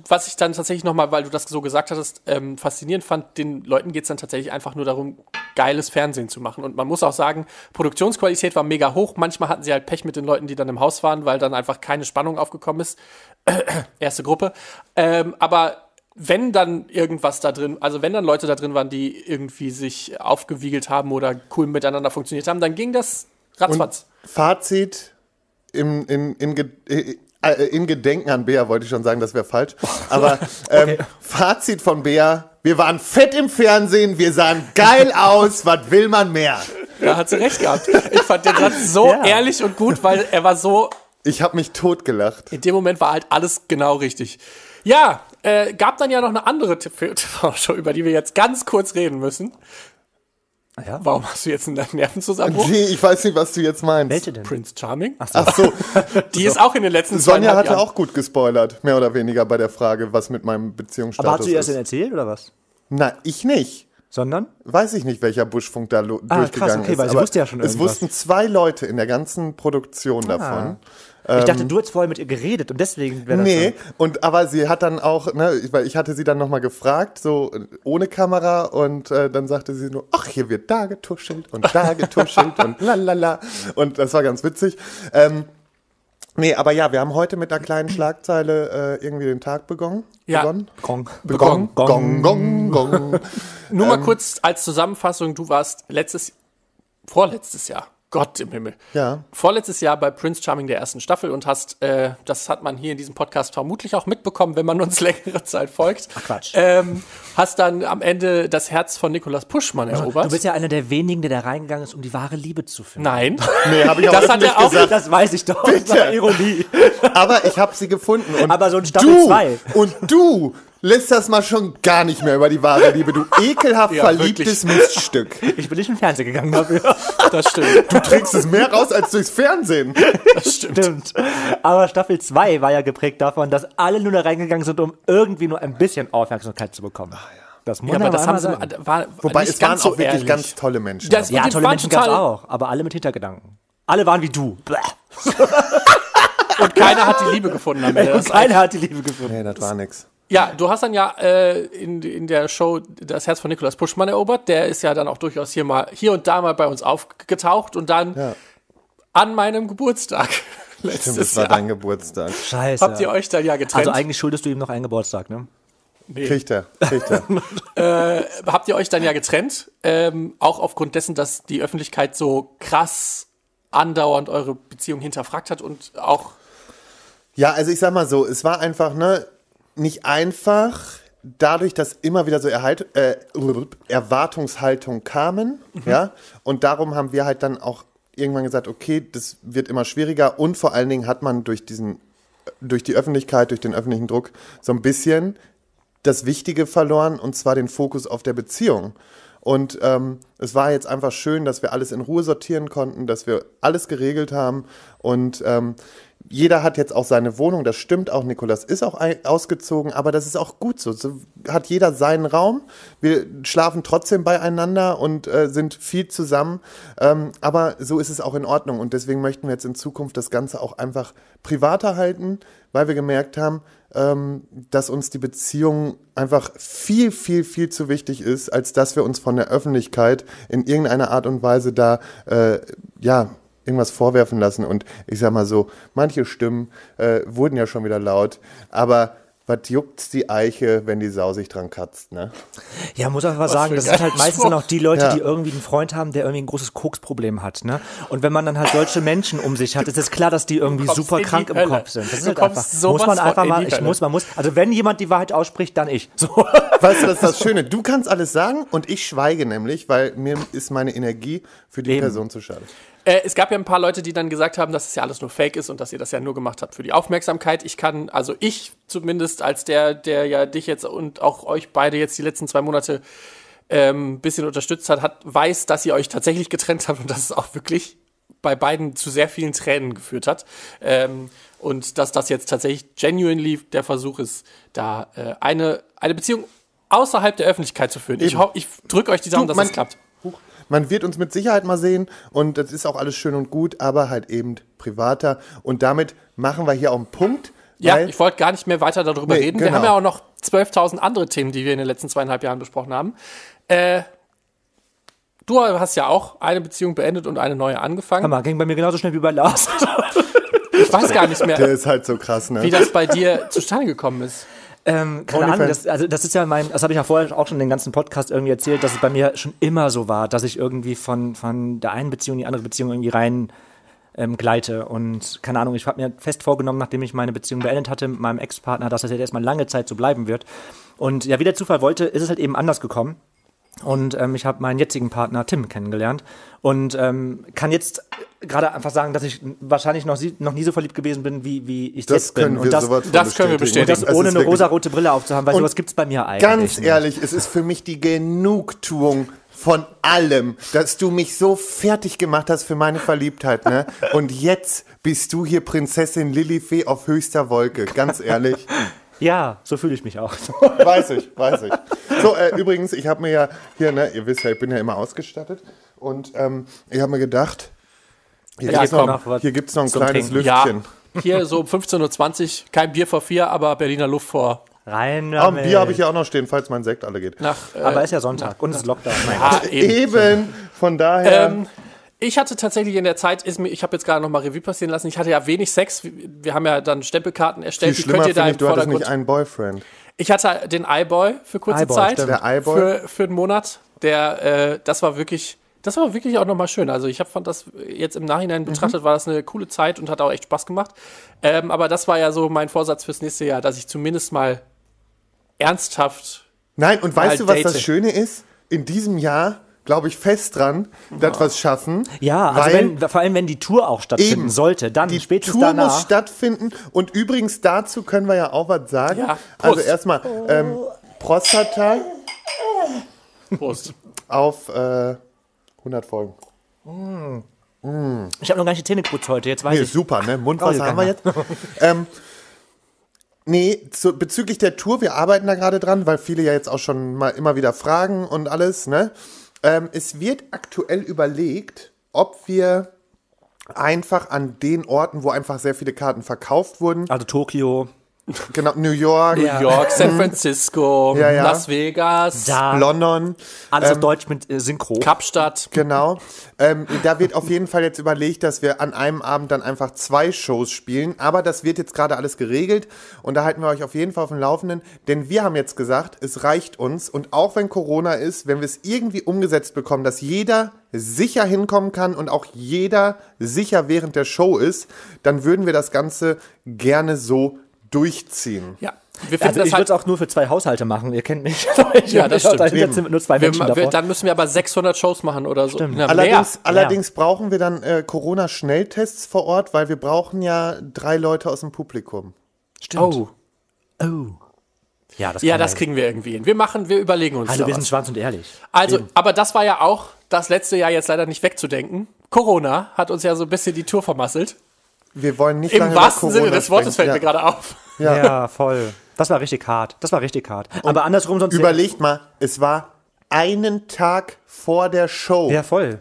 [SPEAKER 1] was ich dann tatsächlich nochmal, weil du das so gesagt hattest, ähm, faszinierend fand, den Leuten geht es dann tatsächlich einfach nur darum, geiles Fernsehen zu machen. Und man muss auch sagen, Produktionsqualität war mega hoch. Manchmal hatten sie halt Pech mit den Leuten, die dann im Haus waren, weil dann einfach keine Spannung aufgekommen ist. [clears throat] Erste Gruppe. Ähm, aber wenn dann irgendwas da drin, also wenn dann Leute da drin waren, die irgendwie sich aufgewiegelt haben oder cool miteinander funktioniert haben, dann ging das ratzfatz.
[SPEAKER 3] Fazit, im, in, in, äh, äh, in Gedenken an Bea wollte ich schon sagen, das wäre falsch. [laughs] Aber ähm, Fazit von Bea, wir waren fett im Fernsehen, wir sahen geil [laughs] aus, was will man mehr?
[SPEAKER 1] Da hat sie recht gehabt. Ich fand den Satz so
[SPEAKER 2] Ja.
[SPEAKER 1] ehrlich und gut, weil er war so
[SPEAKER 3] Ich habe mich totgelacht.
[SPEAKER 1] In dem Moment war halt alles genau richtig. Ja, äh, gab dann ja noch eine andere TV-Show, [laughs] über die wir jetzt ganz kurz reden müssen.
[SPEAKER 2] Ja.
[SPEAKER 1] Warum hast du jetzt einen Nervenzusammenbruch?
[SPEAKER 3] Nee, ich weiß nicht, was du jetzt meinst.
[SPEAKER 2] Welche denn?
[SPEAKER 1] Prince Charming.
[SPEAKER 3] Ach so, [laughs]
[SPEAKER 1] Die ist auch in den letzten
[SPEAKER 3] Sonja hatte
[SPEAKER 1] Jahren.
[SPEAKER 3] auch gut gespoilert, mehr oder weniger bei der Frage, was mit meinem Beziehungsstatus
[SPEAKER 2] Aber hast du ihr das
[SPEAKER 3] ist.
[SPEAKER 2] denn erzählt oder was?
[SPEAKER 3] Na, ich nicht.
[SPEAKER 2] Sondern?
[SPEAKER 3] Weiß ich nicht, welcher Buschfunk da
[SPEAKER 2] Ah, krass,
[SPEAKER 3] durchgegangen
[SPEAKER 2] okay,
[SPEAKER 3] ist.
[SPEAKER 2] weil sie
[SPEAKER 3] aber
[SPEAKER 2] wusste ja schon
[SPEAKER 3] Es
[SPEAKER 2] irgendwas.
[SPEAKER 3] wussten zwei Leute in der ganzen Produktion davon.
[SPEAKER 2] Ich dachte, du hättest vorher mit ihr geredet und deswegen wäre das
[SPEAKER 3] Nee, und aber sie hat dann auch, ne, ich- weil ich hatte sie dann nochmal gefragt, so äh, ohne Kamera und äh, dann sagte sie nur, ach, hier wird da getuschelt und da [laughs] getuschelt und lalala und das war ganz witzig. Ähm, nee, aber ja, wir haben heute mit einer kleinen Schlagzeile äh, irgendwie den Tag begonnen.
[SPEAKER 1] Ja.
[SPEAKER 3] Begonnen?
[SPEAKER 2] Gong.
[SPEAKER 3] Begonnen. Gong, gong, gong.
[SPEAKER 1] Nur
[SPEAKER 3] Ähm.
[SPEAKER 1] mal kurz als Zusammenfassung, du warst letztes, vorletztes Jahr, Gott im Himmel.
[SPEAKER 3] Ja.
[SPEAKER 1] Vorletztes Jahr bei Prince Charming der ersten Staffel und hast, äh, das hat man hier in diesem Podcast vermutlich auch mitbekommen, wenn man uns [laughs] längere Zeit folgt. Ach
[SPEAKER 2] Quatsch.
[SPEAKER 1] Ähm, hast dann am Ende das Herz von Nikolaus Puschmann erobert.
[SPEAKER 2] Du bist ja einer der wenigen, der da reingegangen ist, um die wahre Liebe zu finden.
[SPEAKER 1] Nein. [laughs]
[SPEAKER 3] Nee, habe ich auch
[SPEAKER 1] Das hat er auch-
[SPEAKER 3] gesagt.
[SPEAKER 2] Das weiß ich doch. Das war Ironie.
[SPEAKER 3] Aber ich habe sie gefunden. Und
[SPEAKER 2] Aber so ein Staffel
[SPEAKER 3] du,
[SPEAKER 2] zwei.
[SPEAKER 3] Und du lässt das mal schon gar nicht mehr über die wahre Liebe. Du [laughs] ekelhaft
[SPEAKER 1] Ja,
[SPEAKER 3] verliebtes Miststück.
[SPEAKER 2] Ich bin nicht in den Fernseher gegangen dafür. [laughs]
[SPEAKER 1] Das stimmt.
[SPEAKER 3] Du trägst es mehr raus als durchs Fernsehen.
[SPEAKER 1] Das [laughs] stimmt.
[SPEAKER 2] Stimmt. Aber Staffel 2 war ja geprägt davon, dass alle nur da reingegangen sind, um irgendwie nur ein bisschen Aufmerksamkeit zu bekommen. Das muss
[SPEAKER 1] Ja, aber
[SPEAKER 2] man
[SPEAKER 1] das haben sie,
[SPEAKER 2] sagen.
[SPEAKER 1] war
[SPEAKER 3] Wobei es waren
[SPEAKER 1] so
[SPEAKER 3] auch wirklich
[SPEAKER 1] ehrlich.
[SPEAKER 3] ganz tolle Menschen.
[SPEAKER 1] Das-
[SPEAKER 2] Ja, tolle Menschen gab es auch, aber alle mit Hintergedanken. Alle waren wie du. Bäh.
[SPEAKER 1] Und keiner hat die Liebe gefunden am Ende.
[SPEAKER 2] Und keiner hat die Liebe gefunden.
[SPEAKER 3] nee, das war nix.
[SPEAKER 1] Ja, du hast dann ja äh, in, in der Show das Herz von Nikolaus Puschmann erobert. Der ist ja dann auch durchaus hier mal hier und da mal bei uns aufgetaucht und dann
[SPEAKER 3] Ja.
[SPEAKER 1] an meinem Geburtstag [laughs]
[SPEAKER 3] Stimmt,
[SPEAKER 1] letztes
[SPEAKER 3] das war
[SPEAKER 1] Jahr
[SPEAKER 3] dein Geburtstag.
[SPEAKER 2] Scheiße.
[SPEAKER 1] habt ihr euch dann ja getrennt.
[SPEAKER 2] also eigentlich schuldest du ihm noch einen Geburtstag, ne?
[SPEAKER 3] Kriegt er, kriegt er. [laughs]
[SPEAKER 1] habt ihr euch dann ja getrennt, ähm, auch aufgrund dessen, dass die Öffentlichkeit so krass andauernd eure Beziehung hinterfragt hat und auch
[SPEAKER 3] Ja, also ich sag mal so, es war einfach, ne, nicht einfach, dadurch, dass immer wieder so Erhalt, äh, Erwartungshaltung kamen, ja, und darum haben wir halt dann auch irgendwann gesagt, okay, das wird immer schwieriger. Und vor allen Dingen hat man durch diesen, durch die Öffentlichkeit, durch den öffentlichen Druck so ein bisschen das Wichtige verloren und zwar den Fokus auf der Beziehung. Und ähm, es war jetzt einfach schön, dass wir alles in Ruhe sortieren konnten, dass wir alles geregelt haben. Und ähm, jeder hat jetzt auch seine Wohnung, das stimmt auch, Nikolas ist auch ausgezogen, aber das ist auch gut so. So hat jeder seinen Raum. Wir schlafen trotzdem beieinander und äh, sind viel zusammen. Ähm, aber so ist es auch in Ordnung und deswegen möchten wir jetzt in Zukunft das Ganze auch einfach privater halten, weil wir gemerkt haben, ähm, dass uns die Beziehung einfach viel, viel, viel zu wichtig ist, als dass wir uns von der Öffentlichkeit in irgendeiner Art und Weise da, äh, ja, irgendwas vorwerfen lassen. Und ich sag mal so, manche Stimmen äh, wurden ja schon wieder laut, aber was juckt's die Eiche, wenn die Sau sich dran katzt, ne?
[SPEAKER 2] Ja, muss einfach sagen,
[SPEAKER 1] für
[SPEAKER 2] das sind halt meistens dann auch die Leute,
[SPEAKER 3] Ja.
[SPEAKER 2] die irgendwie einen Freund haben, der irgendwie ein großes Koksproblem hat, ne? Und wenn man dann halt solche Menschen um sich hat, ist es klar, dass die irgendwie super krank im
[SPEAKER 1] Hölle.
[SPEAKER 2] Kopf sind. Das ist
[SPEAKER 1] Du
[SPEAKER 2] halt einfach,
[SPEAKER 1] sowas
[SPEAKER 2] muss man einfach
[SPEAKER 1] in
[SPEAKER 2] mal, ich
[SPEAKER 1] Hölle.
[SPEAKER 2] muss, man muss, also wenn jemand die Wahrheit ausspricht, dann ich. So. [laughs]
[SPEAKER 3] Weißt du, das ist das Schöne. Du kannst alles sagen und ich schweige nämlich, weil mir ist meine Energie für die
[SPEAKER 2] Eben.
[SPEAKER 3] Person zu schade.
[SPEAKER 1] Äh, es gab ja ein paar Leute, die dann gesagt haben, dass es ja alles nur Fake ist und dass ihr das ja nur gemacht habt für die Aufmerksamkeit. Ich kann, also ich zumindest als der, der ja dich jetzt und auch euch beide jetzt die letzten zwei Monate ähm, ein bisschen unterstützt hat, hat, weiß, dass ihr euch tatsächlich getrennt habt und dass es auch wirklich bei beiden zu sehr vielen Tränen geführt hat. Ähm, und dass das jetzt tatsächlich genuinely der Versuch ist, da äh, eine, eine Beziehung außerhalb der Öffentlichkeit zu führen. Ich, ich drücke euch die Daumen,
[SPEAKER 3] Du,
[SPEAKER 1] dass es klappt.
[SPEAKER 3] Man wird uns mit Sicherheit mal sehen und das ist auch alles schön und gut, aber halt eben privater. Und damit machen wir hier auch einen Punkt.
[SPEAKER 1] Ja,
[SPEAKER 3] weil,
[SPEAKER 1] ich wollte gar nicht mehr weiter darüber
[SPEAKER 3] Nee,
[SPEAKER 1] reden. Wir
[SPEAKER 3] genau.
[SPEAKER 1] haben ja auch noch 12.000 andere Themen, die wir in den letzten zweieinhalb Jahren besprochen haben. Äh, du hast ja auch eine Beziehung beendet und eine neue angefangen.
[SPEAKER 2] Hammer, ging bei mir genauso schnell wie bei Lars.
[SPEAKER 1] Ich weiß gar nicht
[SPEAKER 3] der
[SPEAKER 1] mehr,
[SPEAKER 3] ist halt so krass, ne?
[SPEAKER 1] wie das bei dir zustande gekommen ist.
[SPEAKER 2] Ähm, keine Ahnung,
[SPEAKER 3] OnlyFans.
[SPEAKER 2] das, also das ist ja mein, das habe ich ja vorher auch schon den ganzen Podcast irgendwie erzählt, dass es bei mir schon immer so war, dass ich irgendwie von, von der einen Beziehung in die andere Beziehung irgendwie rein ähm, gleite. Und keine Ahnung, ich habe mir fest vorgenommen, nachdem ich meine Beziehung beendet hatte mit meinem Ex-Partner, dass das jetzt erstmal lange Zeit so bleiben wird. Und ja, wie der Zufall wollte, ist es halt eben anders gekommen. Und ähm, ich habe meinen jetzigen Partner Tim kennengelernt und ähm, kann jetzt gerade einfach sagen, dass ich wahrscheinlich noch, sie, noch nie so verliebt gewesen bin, wie, wie ich
[SPEAKER 3] Das
[SPEAKER 2] jetzt bin. und das,
[SPEAKER 3] sowas von
[SPEAKER 1] das können wir bestätigen.
[SPEAKER 2] das
[SPEAKER 3] Es
[SPEAKER 2] ohne eine rosarote Brille aufzuhaben, weil
[SPEAKER 3] Und
[SPEAKER 2] sowas gibt's bei mir eigentlich.
[SPEAKER 3] Ganz
[SPEAKER 2] nicht.
[SPEAKER 3] ehrlich, es ist für mich die Genugtuung von allem, dass du mich so fertig gemacht hast für meine Verliebtheit, ne? [laughs] Und jetzt bist du hier Prinzessin Lilifee auf höchster Wolke, ganz ehrlich.
[SPEAKER 2] Ja, so fühle ich mich auch. [laughs]
[SPEAKER 3] Weiß ich, weiß ich. So, äh, übrigens, ich habe mir ja hier, ne, ihr wisst ja, ich bin ja immer ausgestattet und ähm, ich habe mir gedacht, hier
[SPEAKER 1] Ja,
[SPEAKER 3] gibt's
[SPEAKER 1] komm.
[SPEAKER 3] noch,
[SPEAKER 2] was
[SPEAKER 3] hier gibt's noch ein kleines
[SPEAKER 2] Trinken.
[SPEAKER 1] Ja,
[SPEAKER 3] Lüftchen.
[SPEAKER 1] hier so um 15.20 Uhr, kein Bier vor vier, aber Berliner Luft vor
[SPEAKER 2] Rein
[SPEAKER 3] Ah, ein. Bier habe ich ja auch noch stehen, falls mein Sekt alle geht.
[SPEAKER 1] nach. Äh,
[SPEAKER 2] Aber ist ja Sonntag und es ist Lockdown. Mein
[SPEAKER 1] ah, [laughs] eben.
[SPEAKER 3] Eben, von daher.
[SPEAKER 1] Ähm, ich hatte tatsächlich in der Zeit, ist mir, ich habe jetzt gerade noch mal Revue passieren lassen, ich hatte ja wenig Sex. Wir, haben ja dann Stempelkarten
[SPEAKER 3] viel
[SPEAKER 1] erstellt. Die
[SPEAKER 3] schlimmer
[SPEAKER 1] könnt ihr da im
[SPEAKER 3] ich, du hattest nicht einen Boyfriend.
[SPEAKER 1] Ich hatte den iBoy für kurze
[SPEAKER 2] iBoy,
[SPEAKER 1] Zeit.
[SPEAKER 2] stimmt.
[SPEAKER 3] Der iBoy?
[SPEAKER 1] Für, für einen Monat. Der, äh, das war wirklich, das war wirklich auch nochmal schön. Also ich hab, fand das jetzt im Nachhinein
[SPEAKER 3] Mhm.
[SPEAKER 1] betrachtet, war das eine coole Zeit und hat auch echt Spaß gemacht. Ähm, aber das war ja so mein Vorsatz fürs nächste Jahr, dass ich zumindest mal ernsthaft
[SPEAKER 3] Nein, und
[SPEAKER 1] Mal
[SPEAKER 3] weißt du, was das. Schöne ist? In diesem Jahr glaube ich fest dran, dass wir es schaffen.
[SPEAKER 2] Ja, also wenn, vor allem wenn die Tour auch stattfinden
[SPEAKER 3] Eben.
[SPEAKER 2] sollte, dann
[SPEAKER 3] die
[SPEAKER 2] spätestens
[SPEAKER 3] Tour muss
[SPEAKER 2] danach.
[SPEAKER 3] stattfinden. Und übrigens dazu können wir ja auch was sagen.
[SPEAKER 1] Ja,
[SPEAKER 3] also erstmal ähm, Prostata
[SPEAKER 1] Prost.
[SPEAKER 3] auf äh, 100 Folgen.
[SPEAKER 2] Ich habe noch gar nicht die Zähne geputzt heute, jetzt weiß
[SPEAKER 3] Nee,
[SPEAKER 2] ich.
[SPEAKER 3] super, ne? Mundwasser
[SPEAKER 2] Oh,
[SPEAKER 3] haben wir jetzt. ähm, nee, zu, bezüglich der Tour, wir arbeiten da gerade dran, weil viele ja jetzt auch schon mal immer wieder fragen und alles, ne? Ähm, es wird aktuell überlegt, ob wir einfach an den Orten, wo einfach sehr viele Karten verkauft wurden,
[SPEAKER 2] Also Tokio,
[SPEAKER 3] genau, New York,
[SPEAKER 2] Ja.
[SPEAKER 1] New York, San Francisco,
[SPEAKER 3] Ja, ja.
[SPEAKER 1] Las Vegas,
[SPEAKER 2] da,
[SPEAKER 3] London,
[SPEAKER 2] alles
[SPEAKER 3] ähm,
[SPEAKER 2] auf Deutsch mit äh, Synchro.
[SPEAKER 1] Kapstadt.
[SPEAKER 3] Genau. Ähm, da wird auf jeden Fall jetzt überlegt, dass wir an einem Abend dann einfach zwei Shows spielen. Aber das wird jetzt gerade alles geregelt und da halten wir euch auf jeden Fall auf dem Laufenden. Denn wir haben jetzt gesagt, es reicht uns und auch wenn Corona ist, wenn wir es irgendwie umgesetzt bekommen, dass jeder sicher hinkommen kann und auch jeder sicher während der Show ist, dann würden wir das Ganze gerne so durchziehen.
[SPEAKER 1] Ja. Wir finden
[SPEAKER 2] Also ich
[SPEAKER 1] das
[SPEAKER 2] würde
[SPEAKER 1] halt.
[SPEAKER 2] es auch nur für zwei Haushalte machen, ihr kennt mich. [laughs] Ich
[SPEAKER 1] Ja, das stimmt.
[SPEAKER 2] Dahinter sind nur zwei
[SPEAKER 1] Wir,
[SPEAKER 2] Menschen
[SPEAKER 1] wir, dann müssen wir aber 600 Shows machen oder so. Na,
[SPEAKER 3] Allerdings,
[SPEAKER 1] mehr.
[SPEAKER 3] allerdings brauchen wir dann äh, Corona-Schnelltests vor Ort, weil wir brauchen ja drei Leute aus dem Publikum.
[SPEAKER 1] Oh.
[SPEAKER 2] oh. Ja, das,
[SPEAKER 1] Ja, das kriegen wir irgendwie hin. Wir machen, wir überlegen uns
[SPEAKER 2] Also wir sind schwarz und ehrlich.
[SPEAKER 1] Also, aber das war ja auch das letzte Jahr jetzt leider nicht wegzudenken. Corona hat uns ja so ein bisschen die Tour vermasselt.
[SPEAKER 3] Wir wollen nicht
[SPEAKER 1] Im
[SPEAKER 3] lange
[SPEAKER 1] wahrsten
[SPEAKER 3] über
[SPEAKER 1] Sinne des Wortes fällt
[SPEAKER 3] sprechen.
[SPEAKER 1] mir gerade auf.
[SPEAKER 3] Ja.
[SPEAKER 2] Ja. voll. Das war richtig hart. Das war richtig hart. Aber andersrum sonst.
[SPEAKER 3] Überlegt mal, es war einen Tag vor der Show.
[SPEAKER 2] Ja, voll.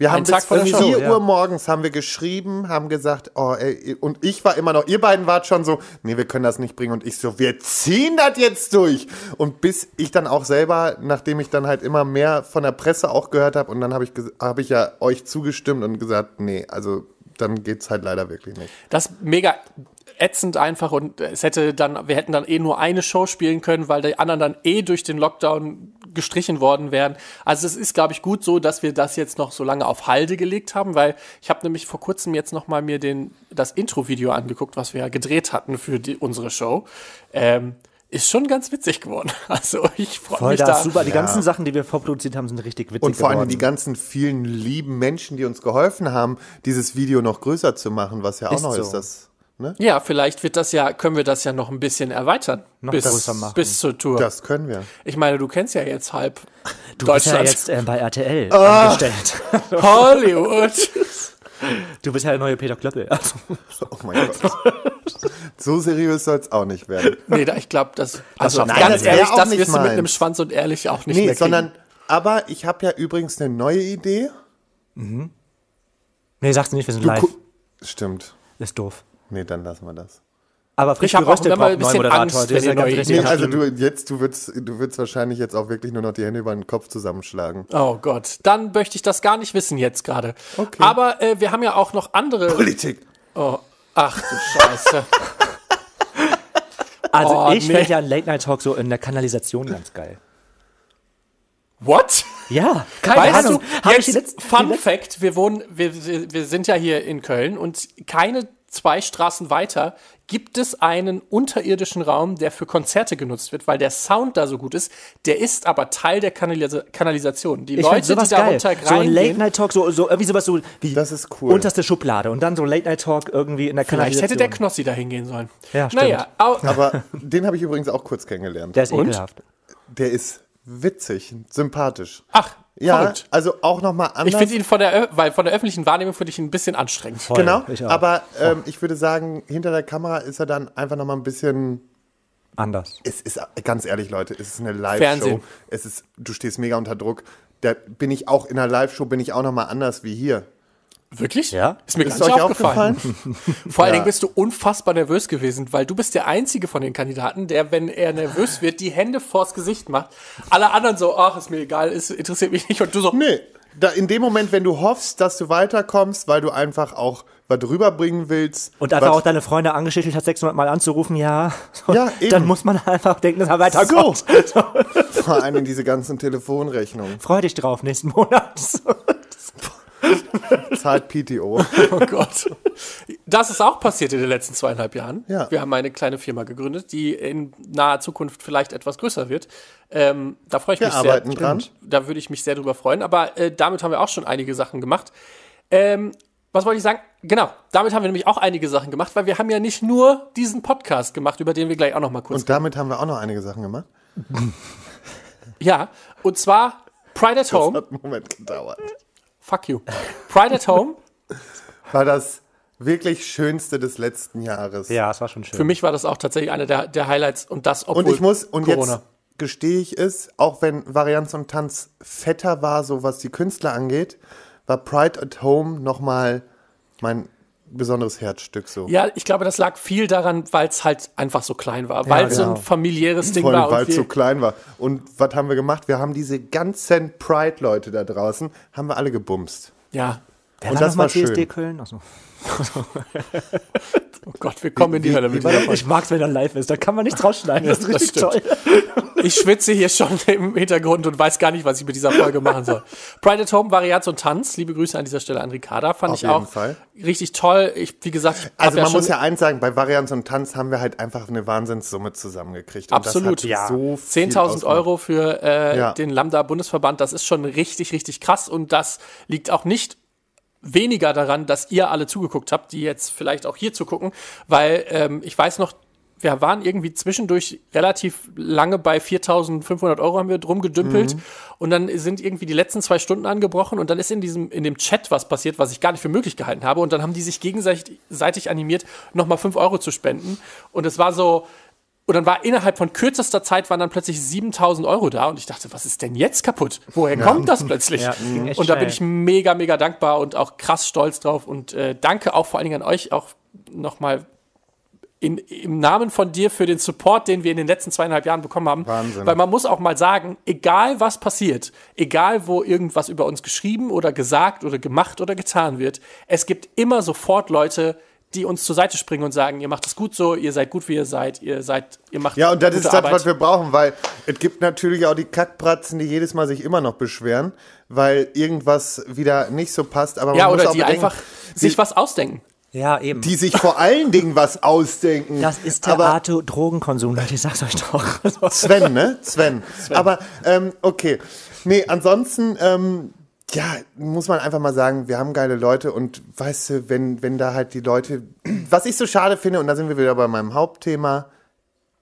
[SPEAKER 3] Wir haben
[SPEAKER 1] Tag
[SPEAKER 3] bis
[SPEAKER 1] vor der
[SPEAKER 3] 4
[SPEAKER 1] Show,
[SPEAKER 3] Uhr
[SPEAKER 2] ja.
[SPEAKER 3] morgens haben wir geschrieben, haben gesagt, oh, ey, und ich war immer noch, ihr beiden wart schon so, nee, wir können das nicht bringen und ich so, wir ziehen das jetzt durch. Und bis ich dann auch selber, nachdem ich dann halt immer mehr von der Presse auch gehört habe und dann habe ich, habe ich ja euch zugestimmt und gesagt, nee, also dann geht's halt leider wirklich nicht.
[SPEAKER 1] Das mega ätzend einfach und es hätte dann, wir hätten dann eh nur eine Show spielen können, weil die anderen dann eh durch den Lockdown gestrichen worden wären. Also es ist, glaube ich, gut so, dass wir das jetzt noch so lange auf Halde gelegt haben, weil ich habe nämlich vor kurzem jetzt noch mal mir den, das Intro-Video angeguckt, was wir ja gedreht hatten für die, unsere Show. Ähm, ist schon ganz witzig geworden. [laughs] Also ich freue mich
[SPEAKER 2] das.
[SPEAKER 1] da.
[SPEAKER 2] Super. Die ganzen Sachen, die wir vorproduziert haben, sind richtig witzig
[SPEAKER 3] Und vor allem
[SPEAKER 2] geworden.
[SPEAKER 3] die ganzen vielen lieben Menschen, die uns geholfen haben, dieses Video noch größer zu machen, was ja auch
[SPEAKER 2] Ist
[SPEAKER 3] noch
[SPEAKER 2] so.
[SPEAKER 3] ist. Das, ne?
[SPEAKER 1] Ja, vielleicht wird das ja, können wir das ja noch ein bisschen erweitern.
[SPEAKER 2] Noch
[SPEAKER 1] bis,
[SPEAKER 2] größer machen.
[SPEAKER 1] bis zur Tour.
[SPEAKER 3] das können wir.
[SPEAKER 1] Ich meine, du kennst ja jetzt halb
[SPEAKER 2] du bist ja
[SPEAKER 1] Deutschland.
[SPEAKER 2] jetzt äh, bei RTL
[SPEAKER 3] Ah.
[SPEAKER 2] angestellt. [laughs]
[SPEAKER 1] Hollywood. [laughs]
[SPEAKER 2] Du bist ja der neue Peter Klöppel. Also, [laughs]
[SPEAKER 3] Oh mein Gott. so seriös soll es auch nicht werden.
[SPEAKER 1] nee, da, ich glaube, das, also
[SPEAKER 2] schafft
[SPEAKER 1] ganz
[SPEAKER 3] das
[SPEAKER 1] ehrlich,
[SPEAKER 3] auch
[SPEAKER 1] das
[SPEAKER 3] nicht
[SPEAKER 1] wirst du mit einem Schwanz und ehrlich auch nicht
[SPEAKER 3] Nee,
[SPEAKER 1] mehr kriegen.
[SPEAKER 3] sondern, aber ich habe ja übrigens eine neue Idee.
[SPEAKER 2] nee, sagst du nicht, wir sind
[SPEAKER 3] Du
[SPEAKER 2] live.
[SPEAKER 3] Stimmt.
[SPEAKER 2] Ist doof.
[SPEAKER 3] Nee, dann lassen wir das.
[SPEAKER 2] Aber frisch
[SPEAKER 1] Ich hab auch
[SPEAKER 2] geröstet braucht
[SPEAKER 1] bisschen
[SPEAKER 2] einen neuen Moderator.
[SPEAKER 1] Angst,
[SPEAKER 2] Der ist
[SPEAKER 1] wenn
[SPEAKER 2] ja
[SPEAKER 1] ihr
[SPEAKER 2] ganz richtig.
[SPEAKER 3] Nee, also du jetzt, du würdest, du würdest wahrscheinlich jetzt auch wirklich nur noch die Hände über den Kopf zusammenschlagen.
[SPEAKER 1] oh Gott, dann möchte ich das gar nicht wissen jetzt gerade.
[SPEAKER 3] Okay.
[SPEAKER 1] Aber äh, wir haben ja auch noch andere.
[SPEAKER 3] Politik.
[SPEAKER 1] Oh, ach du Scheiße. [laughs]
[SPEAKER 2] Also
[SPEAKER 1] Oh,
[SPEAKER 2] ich
[SPEAKER 1] nee.
[SPEAKER 2] fände ja einen Late-Night-Talk so in der Kanalisation ganz geil.
[SPEAKER 1] What?
[SPEAKER 2] Ja, keine
[SPEAKER 1] Weißt
[SPEAKER 2] Ahnung.
[SPEAKER 1] du, jetzt, Fun Fact, wir wohnen, wir, wir sind ja hier in Köln und keine zwei Straßen weiter gibt es einen unterirdischen Raum, der für Konzerte genutzt wird, weil der Sound da so gut ist. Der ist aber Teil der Kanalisa Kanalisation. Die
[SPEAKER 2] Ich
[SPEAKER 1] Leute, die
[SPEAKER 2] sowas
[SPEAKER 1] da
[SPEAKER 2] geil.
[SPEAKER 1] runter
[SPEAKER 2] So ein Late-Night-Talk, so, so irgendwie sowas so wie
[SPEAKER 3] Das ist cool.
[SPEAKER 2] unterste Schublade und dann so Late-Night-Talk irgendwie in der
[SPEAKER 1] vielleicht hätte der
[SPEAKER 2] Kanalisation.
[SPEAKER 1] Knossi da hingehen sollen.
[SPEAKER 2] Ja, stimmt.
[SPEAKER 1] Naja, au,
[SPEAKER 3] Aber den habe ich übrigens auch kurz kennengelernt.
[SPEAKER 2] Der ist
[SPEAKER 1] Und?
[SPEAKER 2] ekelhaft.
[SPEAKER 3] Der ist witzig, sympathisch.
[SPEAKER 1] ach,
[SPEAKER 3] Ja,
[SPEAKER 1] verrückt.
[SPEAKER 3] also auch nochmal anders.
[SPEAKER 1] Ich finde ihn von der, weil von der öffentlichen Wahrnehmung finde ich ihn ein bisschen anstrengend.
[SPEAKER 2] Voll,
[SPEAKER 3] genau,
[SPEAKER 2] ich auch.
[SPEAKER 3] aber ähm, ich würde sagen, hinter der Kamera ist er dann einfach nochmal ein bisschen
[SPEAKER 2] Anders.
[SPEAKER 3] Es ist, ganz ehrlich, Leute, es ist eine Live-Show.
[SPEAKER 1] Fernsehen.
[SPEAKER 3] Es ist, du stehst mega unter Druck. Da bin ich auch in einer Live-Show, bin ich auch nochmal anders wie hier.
[SPEAKER 1] Wirklich?
[SPEAKER 2] Ja?
[SPEAKER 1] Ist mir
[SPEAKER 3] Ist
[SPEAKER 1] gar nicht
[SPEAKER 3] euch
[SPEAKER 1] aufgefallen. [laughs] Vor allen
[SPEAKER 3] Ja.
[SPEAKER 1] Dingen bist du unfassbar nervös gewesen, weil du bist der einzige von den Kandidaten, der, wenn er nervös wird, die Hände vors Gesicht macht. Alle anderen so, ach, ist mir egal, ist, interessiert mich nicht. Und du so,
[SPEAKER 3] Nee, da, in dem Moment, wenn du hoffst, dass du weiterkommst, weil du einfach auch was rüberbringen willst.
[SPEAKER 2] Und einfach auch deine Freunde angeschichtelt hat, 600 Mal anzurufen, ja.
[SPEAKER 3] Ja, eben.
[SPEAKER 2] Dann muss man einfach denken, dass er weiterkommt. [laughs]
[SPEAKER 3] Vor allem diese ganzen Telefonrechnungen.
[SPEAKER 2] Freu dich drauf nächsten Monat.
[SPEAKER 3] Zahlt PTO. [laughs]
[SPEAKER 1] oh Gott. Das ist auch passiert in den letzten zweieinhalb Jahren.
[SPEAKER 3] Ja.
[SPEAKER 1] Wir haben eine kleine Firma gegründet, die in naher Zukunft vielleicht etwas größer wird. Ähm, da freue ich
[SPEAKER 3] Wir
[SPEAKER 1] mich
[SPEAKER 3] arbeiten
[SPEAKER 1] sehr.
[SPEAKER 3] dran.
[SPEAKER 1] Da würde ich mich sehr drüber freuen. Aber äh, damit haben wir auch schon einige Sachen gemacht. Ähm, was wollte ich sagen? Genau, damit haben wir nämlich auch einige Sachen gemacht, weil wir haben ja nicht nur diesen Podcast gemacht, über den wir gleich auch noch mal kurz
[SPEAKER 3] Und damit haben wir auch noch einige Sachen gemacht.
[SPEAKER 1] Ja, und zwar Pride at
[SPEAKER 3] Das
[SPEAKER 1] Home.
[SPEAKER 3] hat einen Moment gedauert.
[SPEAKER 1] Fuck you. Pride at Home. [laughs]
[SPEAKER 3] War das wirklich Schönste des letzten Jahres.
[SPEAKER 2] Ja, es war schon schön.
[SPEAKER 1] Für mich war das auch tatsächlich einer der, der Highlights und das, obwohl
[SPEAKER 3] Und ich muss, und
[SPEAKER 1] Corona.
[SPEAKER 3] jetzt gestehe ich es, auch wenn Varianz und Tanz fetter war, so was die Künstler angeht, war Pride at Home nochmal mein besonderes Herzstück so.
[SPEAKER 1] Ja, ich glaube, das lag viel daran, weil es halt einfach so klein war, weil es so ein
[SPEAKER 2] genau.
[SPEAKER 1] familiäres Ding
[SPEAKER 3] Vor
[SPEAKER 1] war.
[SPEAKER 3] weil
[SPEAKER 1] Und
[SPEAKER 3] es so klein war. Und was haben wir gemacht? Wir haben diese ganzen Pride-Leute da draußen, haben wir alle gebumst.
[SPEAKER 1] ja,
[SPEAKER 2] Wer
[SPEAKER 3] und das war schön.
[SPEAKER 2] CSD Köln? Achso. [laughs] [laughs]
[SPEAKER 1] oh Gott, wir kommen in die
[SPEAKER 3] Wie-
[SPEAKER 1] Hölle mit dieser.
[SPEAKER 2] Ich mag's, wenn er live ist. Da kann man nichts rausschneiden. Das ist
[SPEAKER 1] Ja, das
[SPEAKER 2] richtig toll.
[SPEAKER 1] Ich schwitze hier schon im Hintergrund und weiß gar nicht, was ich mit dieser Folge machen soll. Pride at Home, Varianz und Tanz. Liebe Grüße an dieser Stelle an Ricarda. Fand
[SPEAKER 3] Auf
[SPEAKER 1] ich
[SPEAKER 3] jeden
[SPEAKER 1] auch
[SPEAKER 3] Fall.
[SPEAKER 1] richtig toll. Ich, wie gesagt,
[SPEAKER 3] Also man
[SPEAKER 1] schon,
[SPEAKER 3] muss ja eins sagen, bei Varianz und Tanz haben wir halt einfach eine Wahnsinnssumme zusammengekriegt.
[SPEAKER 1] Absolut.
[SPEAKER 3] Das hat
[SPEAKER 2] Ja.
[SPEAKER 3] so viel
[SPEAKER 1] 10.000
[SPEAKER 3] ausgemacht.
[SPEAKER 1] Euro für äh,
[SPEAKER 3] Ja.
[SPEAKER 1] den Lambda-Bundesverband, das ist schon richtig, richtig krass. Und das liegt auch nicht weniger daran, dass ihr alle zugeguckt habt, die jetzt vielleicht auch hier zugucken, weil ähm, ich weiß noch, wir waren irgendwie zwischendurch relativ lange bei 4.500 Euro haben wir drum gedümpelt
[SPEAKER 3] Mhm.
[SPEAKER 1] und dann sind irgendwie die letzten zwei Stunden angebrochen und dann ist in diesem in dem Chat was passiert, was ich gar nicht für möglich gehalten habe und dann haben die sich gegenseitig seitig animiert, nochmal 5 Euro zu spenden und es war so und dann war innerhalb von kürzester Zeit waren dann plötzlich 7000 Euro da und ich dachte, was ist denn jetzt kaputt? Woher kommt das plötzlich?
[SPEAKER 2] Ja, echt
[SPEAKER 1] und da bin ich mega, mega dankbar und auch krass stolz drauf und äh, danke auch vor allen Dingen an euch auch nochmal in, im Namen von dir für den Support, den wir in den letzten zweieinhalb Jahren bekommen haben.
[SPEAKER 3] Wahnsinn.
[SPEAKER 1] Weil man muss auch mal sagen, egal was passiert, egal wo irgendwas über uns geschrieben oder gesagt oder gemacht oder getan wird, es gibt immer sofort Leute, die uns zur Seite springen und sagen, ihr macht es gut so, ihr seid gut, wie ihr seid, ihr seid, ihr macht
[SPEAKER 3] Ja, und das
[SPEAKER 1] gute
[SPEAKER 3] ist das,
[SPEAKER 1] Arbeit.
[SPEAKER 3] was wir brauchen, weil es gibt natürlich auch die Kackpratzen, die jedes Mal sich immer noch beschweren, weil irgendwas wieder nicht so passt. Aber man
[SPEAKER 1] ja,
[SPEAKER 3] muss
[SPEAKER 1] oder
[SPEAKER 3] auch
[SPEAKER 1] die
[SPEAKER 3] bedenken,
[SPEAKER 1] einfach sich was ausdenken.
[SPEAKER 2] Ja, eben.
[SPEAKER 3] die sich vor allen Dingen was ausdenken.
[SPEAKER 2] das ist
[SPEAKER 3] Aber
[SPEAKER 2] Theater, Drogenkonsum, Leute, ich sag's euch doch.
[SPEAKER 3] Sven, ne? Sven. Aber ähm, okay. Nee, ansonsten, ähm, ja, muss man einfach mal sagen, wir haben geile Leute und weißt du, wenn, wenn da halt die Leute, was ich so schade finde, und da sind wir wieder bei meinem Hauptthema,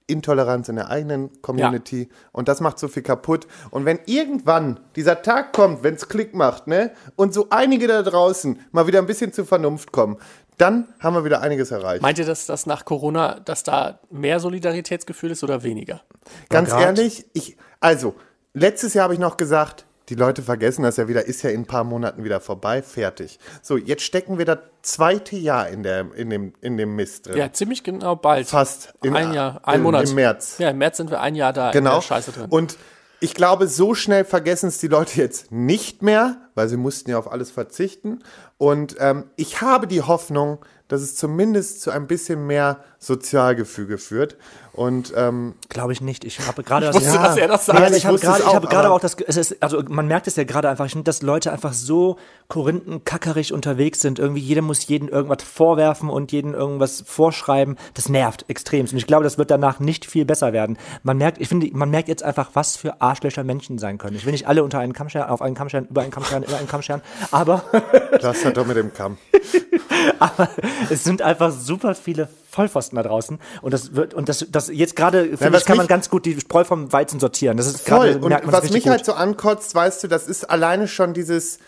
[SPEAKER 3] Intoleranz in der eigenen Community und das macht so viel kaputt. Und wenn irgendwann dieser Tag kommt, wenn es Klick macht, ne, und so einige da draußen mal wieder ein bisschen zur Vernunft kommen, dann haben wir wieder einiges erreicht.
[SPEAKER 1] Meint ihr, dass das nach Corona, dass da mehr Solidaritätsgefühl ist oder weniger?
[SPEAKER 3] Ganz ehrlich, ich, also, letztes Jahr habe ich noch gesagt, die Leute vergessen das ja wieder, ist ja in ein paar Monaten wieder vorbei, fertig. So, jetzt stecken wir das zweite Jahr in, der, in, dem, in dem Mist drin.
[SPEAKER 1] Ja, ziemlich genau bald.
[SPEAKER 3] Fast. In,
[SPEAKER 1] ein Jahr, ein
[SPEAKER 3] im,
[SPEAKER 1] Monat.
[SPEAKER 3] Im März.
[SPEAKER 1] Ja, im März sind wir ein Jahr da in
[SPEAKER 3] Genau.
[SPEAKER 1] der Scheiße drin.
[SPEAKER 3] Und ich glaube, so schnell vergessen es die Leute jetzt nicht mehr, weil sie mussten ja auf alles verzichten. Und ähm, ich habe die Hoffnung, dass es zumindest zu ein bisschen mehr Sozialgefüge führt. Und ähm,
[SPEAKER 2] Glaube ich nicht. Ich habe gerade
[SPEAKER 1] dass er das sagt.
[SPEAKER 2] Nein,
[SPEAKER 3] Ich
[SPEAKER 2] ich habe gerade, ich
[SPEAKER 3] auch,
[SPEAKER 2] habe gerade
[SPEAKER 3] aber-
[SPEAKER 2] auch das, ist, also man merkt es ja gerade einfach, ich finde, dass Leute einfach so korinthenkackerig unterwegs sind. Irgendwie jeder muss jeden irgendwas vorwerfen und jeden irgendwas vorschreiben. Das nervt extrem. Und ich glaube, das wird danach nicht viel besser werden. Man merkt, ich finde, man merkt jetzt einfach, was für Arschlöcher Menschen sein können. Ich will nicht alle unter einen Kamm scheren, auf einen Kamm scheren, über einen Kamm scheren, über einen Kamm scheren, aber [laughs]
[SPEAKER 3] das hat doch mit dem Kamm. [laughs]
[SPEAKER 2] aber es sind einfach super viele Vollpfosten da draußen und das wird und das das jetzt gerade finde ich kann man
[SPEAKER 3] mich-
[SPEAKER 2] ganz gut die Spreu vom Weizen sortieren. Das ist gerade.
[SPEAKER 3] Und
[SPEAKER 2] merkt man
[SPEAKER 3] was mich
[SPEAKER 2] gut.
[SPEAKER 3] halt so ankotzt, weißt du, das ist alleine schon dieses,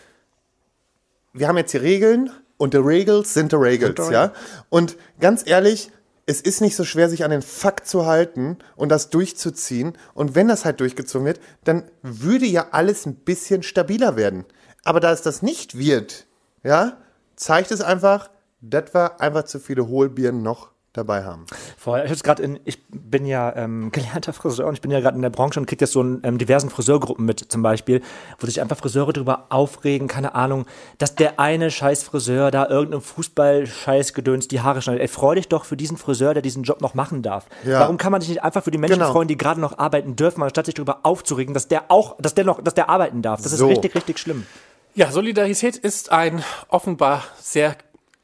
[SPEAKER 3] wir haben jetzt die Regeln und die Regels sind die Regels, ja? Und ganz ehrlich, es ist nicht so schwer, sich an den Fakt zu halten und das durchzuziehen. Und wenn das halt durchgezogen wird, dann würde ja alles ein bisschen stabiler werden. Aber da es das nicht wird, ja, zeigt es einfach, dass wir einfach zu viele Hohlbieren noch dabei haben.
[SPEAKER 2] Voll. Ich, grad in, ich bin ja ähm, [laughs] gelernter Friseur und ich bin ja gerade in der Branche und kriege jetzt so in ähm, diversen Friseurgruppen mit, zum Beispiel, wo sich einfach Friseure darüber aufregen, keine Ahnung, dass der eine scheiß Friseur da irgendeinem Fußball-Scheiß-Gedöns die Haare schneidet. Ey, freu dich doch für diesen Friseur, der diesen Job noch machen darf.
[SPEAKER 3] Ja.
[SPEAKER 2] Warum kann man sich nicht einfach für die Menschen
[SPEAKER 3] Genau.
[SPEAKER 2] freuen, die gerade noch arbeiten dürfen, anstatt sich darüber aufzuregen, dass der auch, dass der noch, dass der arbeiten darf? Das
[SPEAKER 3] So.
[SPEAKER 2] ist richtig, richtig schlimm.
[SPEAKER 1] Ja, Solidarität ist ein offenbar sehr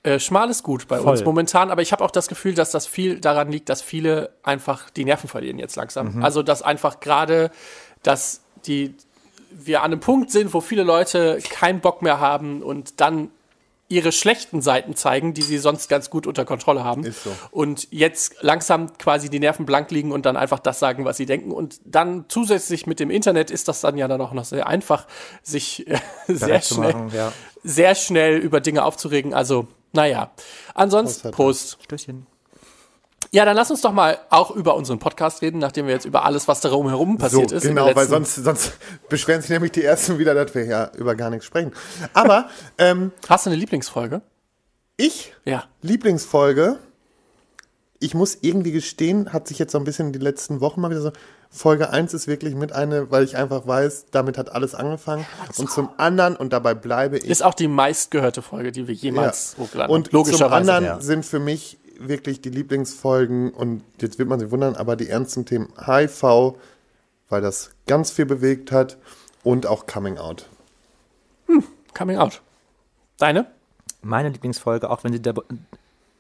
[SPEAKER 1] äh, schmales Gut bei uns
[SPEAKER 2] Voll.
[SPEAKER 1] momentan, aber ich habe auch das Gefühl, dass das viel daran liegt, dass viele einfach die Nerven verlieren jetzt langsam. Also dass einfach gerade, dass die wir an einem Punkt sind, wo viele Leute keinen Bock mehr haben und dann ihre schlechten Seiten zeigen, die sie sonst ganz gut unter Kontrolle haben.
[SPEAKER 3] Ist so.
[SPEAKER 1] Und jetzt langsam quasi die Nerven blank liegen und dann einfach das sagen, was sie denken. Und dann zusätzlich mit dem Internet ist das dann ja dann auch noch sehr einfach, sich äh, sehr schnell,
[SPEAKER 2] machen, ja.
[SPEAKER 1] sehr schnell über Dinge aufzuregen. Also, naja. Ansonsten, Prost.
[SPEAKER 2] Stößchen.
[SPEAKER 1] Ja, dann lass uns doch mal auch über unseren Podcast reden, nachdem wir jetzt über alles, was darum herum passiert ist. in
[SPEAKER 3] Genau, weil sonst, sonst beschweren sich nämlich die Ersten wieder, dass wir ja über gar nichts sprechen. Aber ähm,
[SPEAKER 1] Hast du eine Lieblingsfolge?
[SPEAKER 3] ich,
[SPEAKER 1] Ja.
[SPEAKER 3] Lieblingsfolge, ich muss irgendwie gestehen, hat sich jetzt so ein bisschen die letzten Wochen mal wieder so, Folge 1 ist wirklich mit eine, weil ich einfach weiß, damit hat alles angefangen. Und zum anderen, und dabei bleibe ich.
[SPEAKER 1] Ist auch die meistgehörte Folge, die wir jemals
[SPEAKER 3] Ja.
[SPEAKER 1] hochgeladen haben.
[SPEAKER 3] Und zum anderen
[SPEAKER 2] ja.
[SPEAKER 3] sind für mich wirklich die Lieblingsfolgen, und jetzt wird man sich wundern, aber die ernsten Themen HIV, weil das ganz viel bewegt hat, und auch Coming Out.
[SPEAKER 1] Coming Out. Deine?
[SPEAKER 2] Meine Lieblingsfolge, auch wenn sie der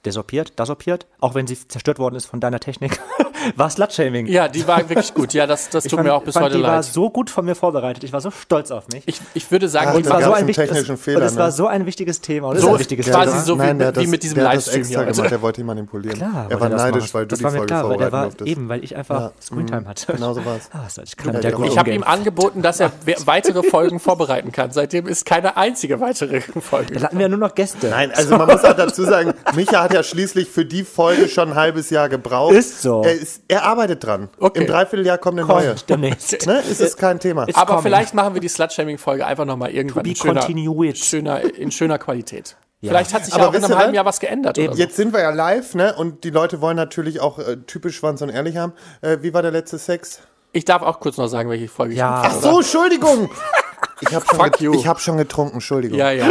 [SPEAKER 2] desorpiert, desorpiert, auch wenn sie zerstört worden ist von deiner Technik, [laughs] war Slutshaming.
[SPEAKER 1] Ja, die war wirklich gut. Ja, das, das tut mir auch bis
[SPEAKER 2] fand,
[SPEAKER 1] heute
[SPEAKER 2] die war
[SPEAKER 1] leid.
[SPEAKER 2] so gut von mir vorbereitet. Ich war so stolz auf mich.
[SPEAKER 1] Ich, ich würde sagen,
[SPEAKER 3] Ach,
[SPEAKER 1] die
[SPEAKER 3] da
[SPEAKER 1] war so
[SPEAKER 2] wichtig-
[SPEAKER 3] technischen
[SPEAKER 2] es,
[SPEAKER 3] Fehler,
[SPEAKER 2] Und es
[SPEAKER 3] ne?
[SPEAKER 2] war so ein wichtiges Thema. Und es
[SPEAKER 1] So
[SPEAKER 2] ist ein wichtiges
[SPEAKER 1] quasi
[SPEAKER 2] Thema.
[SPEAKER 1] so wie-
[SPEAKER 3] hat
[SPEAKER 1] wie mit diesem Livestream
[SPEAKER 3] das
[SPEAKER 1] hier
[SPEAKER 3] gemacht, der wollte ihn manipulieren.
[SPEAKER 2] Klar,
[SPEAKER 3] er war
[SPEAKER 2] das
[SPEAKER 3] neidisch, weil du
[SPEAKER 2] das
[SPEAKER 3] die
[SPEAKER 2] war mir
[SPEAKER 3] Folge
[SPEAKER 2] klar,
[SPEAKER 3] vorbereiten
[SPEAKER 2] war
[SPEAKER 3] durftest.
[SPEAKER 2] eben, weil ich einfach
[SPEAKER 3] Ja,
[SPEAKER 2] Screentime hatte.
[SPEAKER 3] Genau so.
[SPEAKER 2] Ah, was- ich kann
[SPEAKER 3] Ja,
[SPEAKER 1] habe ihm angeboten, dass er we- [laughs] weitere Folgen vorbereiten kann. Seitdem ist keine einzige weitere Folge.
[SPEAKER 2] Da hatten wir ja nur noch Gäste.
[SPEAKER 3] Nein, also man muss auch dazu sagen, Micha hat [laughs] ja schließlich für die Folge schon ein halbes Jahr gebraucht.
[SPEAKER 2] Ist so.
[SPEAKER 3] Er, ist, er arbeitet dran.
[SPEAKER 1] Okay.
[SPEAKER 3] Im Dreivierteljahr kommt eine neue.
[SPEAKER 2] Kommt demnächst. [laughs]
[SPEAKER 3] Ne? Ist es kein Thema.
[SPEAKER 2] It's
[SPEAKER 1] Aber
[SPEAKER 2] coming.
[SPEAKER 1] vielleicht machen wir die Slut-Shaming-Folge einfach nochmal irgendwann in schöner, schöner, in schöner Qualität. Vielleicht hat sich
[SPEAKER 3] Aber
[SPEAKER 1] ja auch in einem halben? Jahr was geändert. Oder so.
[SPEAKER 3] Jetzt sind wir ja live, ne? Und die Leute wollen natürlich auch äh, typisch Schwanz und ehrlich haben. Äh, wie war der letzte Sex?
[SPEAKER 1] Ich darf auch kurz noch sagen, welche Folge
[SPEAKER 2] Ja.
[SPEAKER 1] ich
[SPEAKER 3] Ach so, Entschuldigung! [laughs] Ich habe schon, ich hab schon getrunken, Entschuldigung.
[SPEAKER 1] Ja, ja.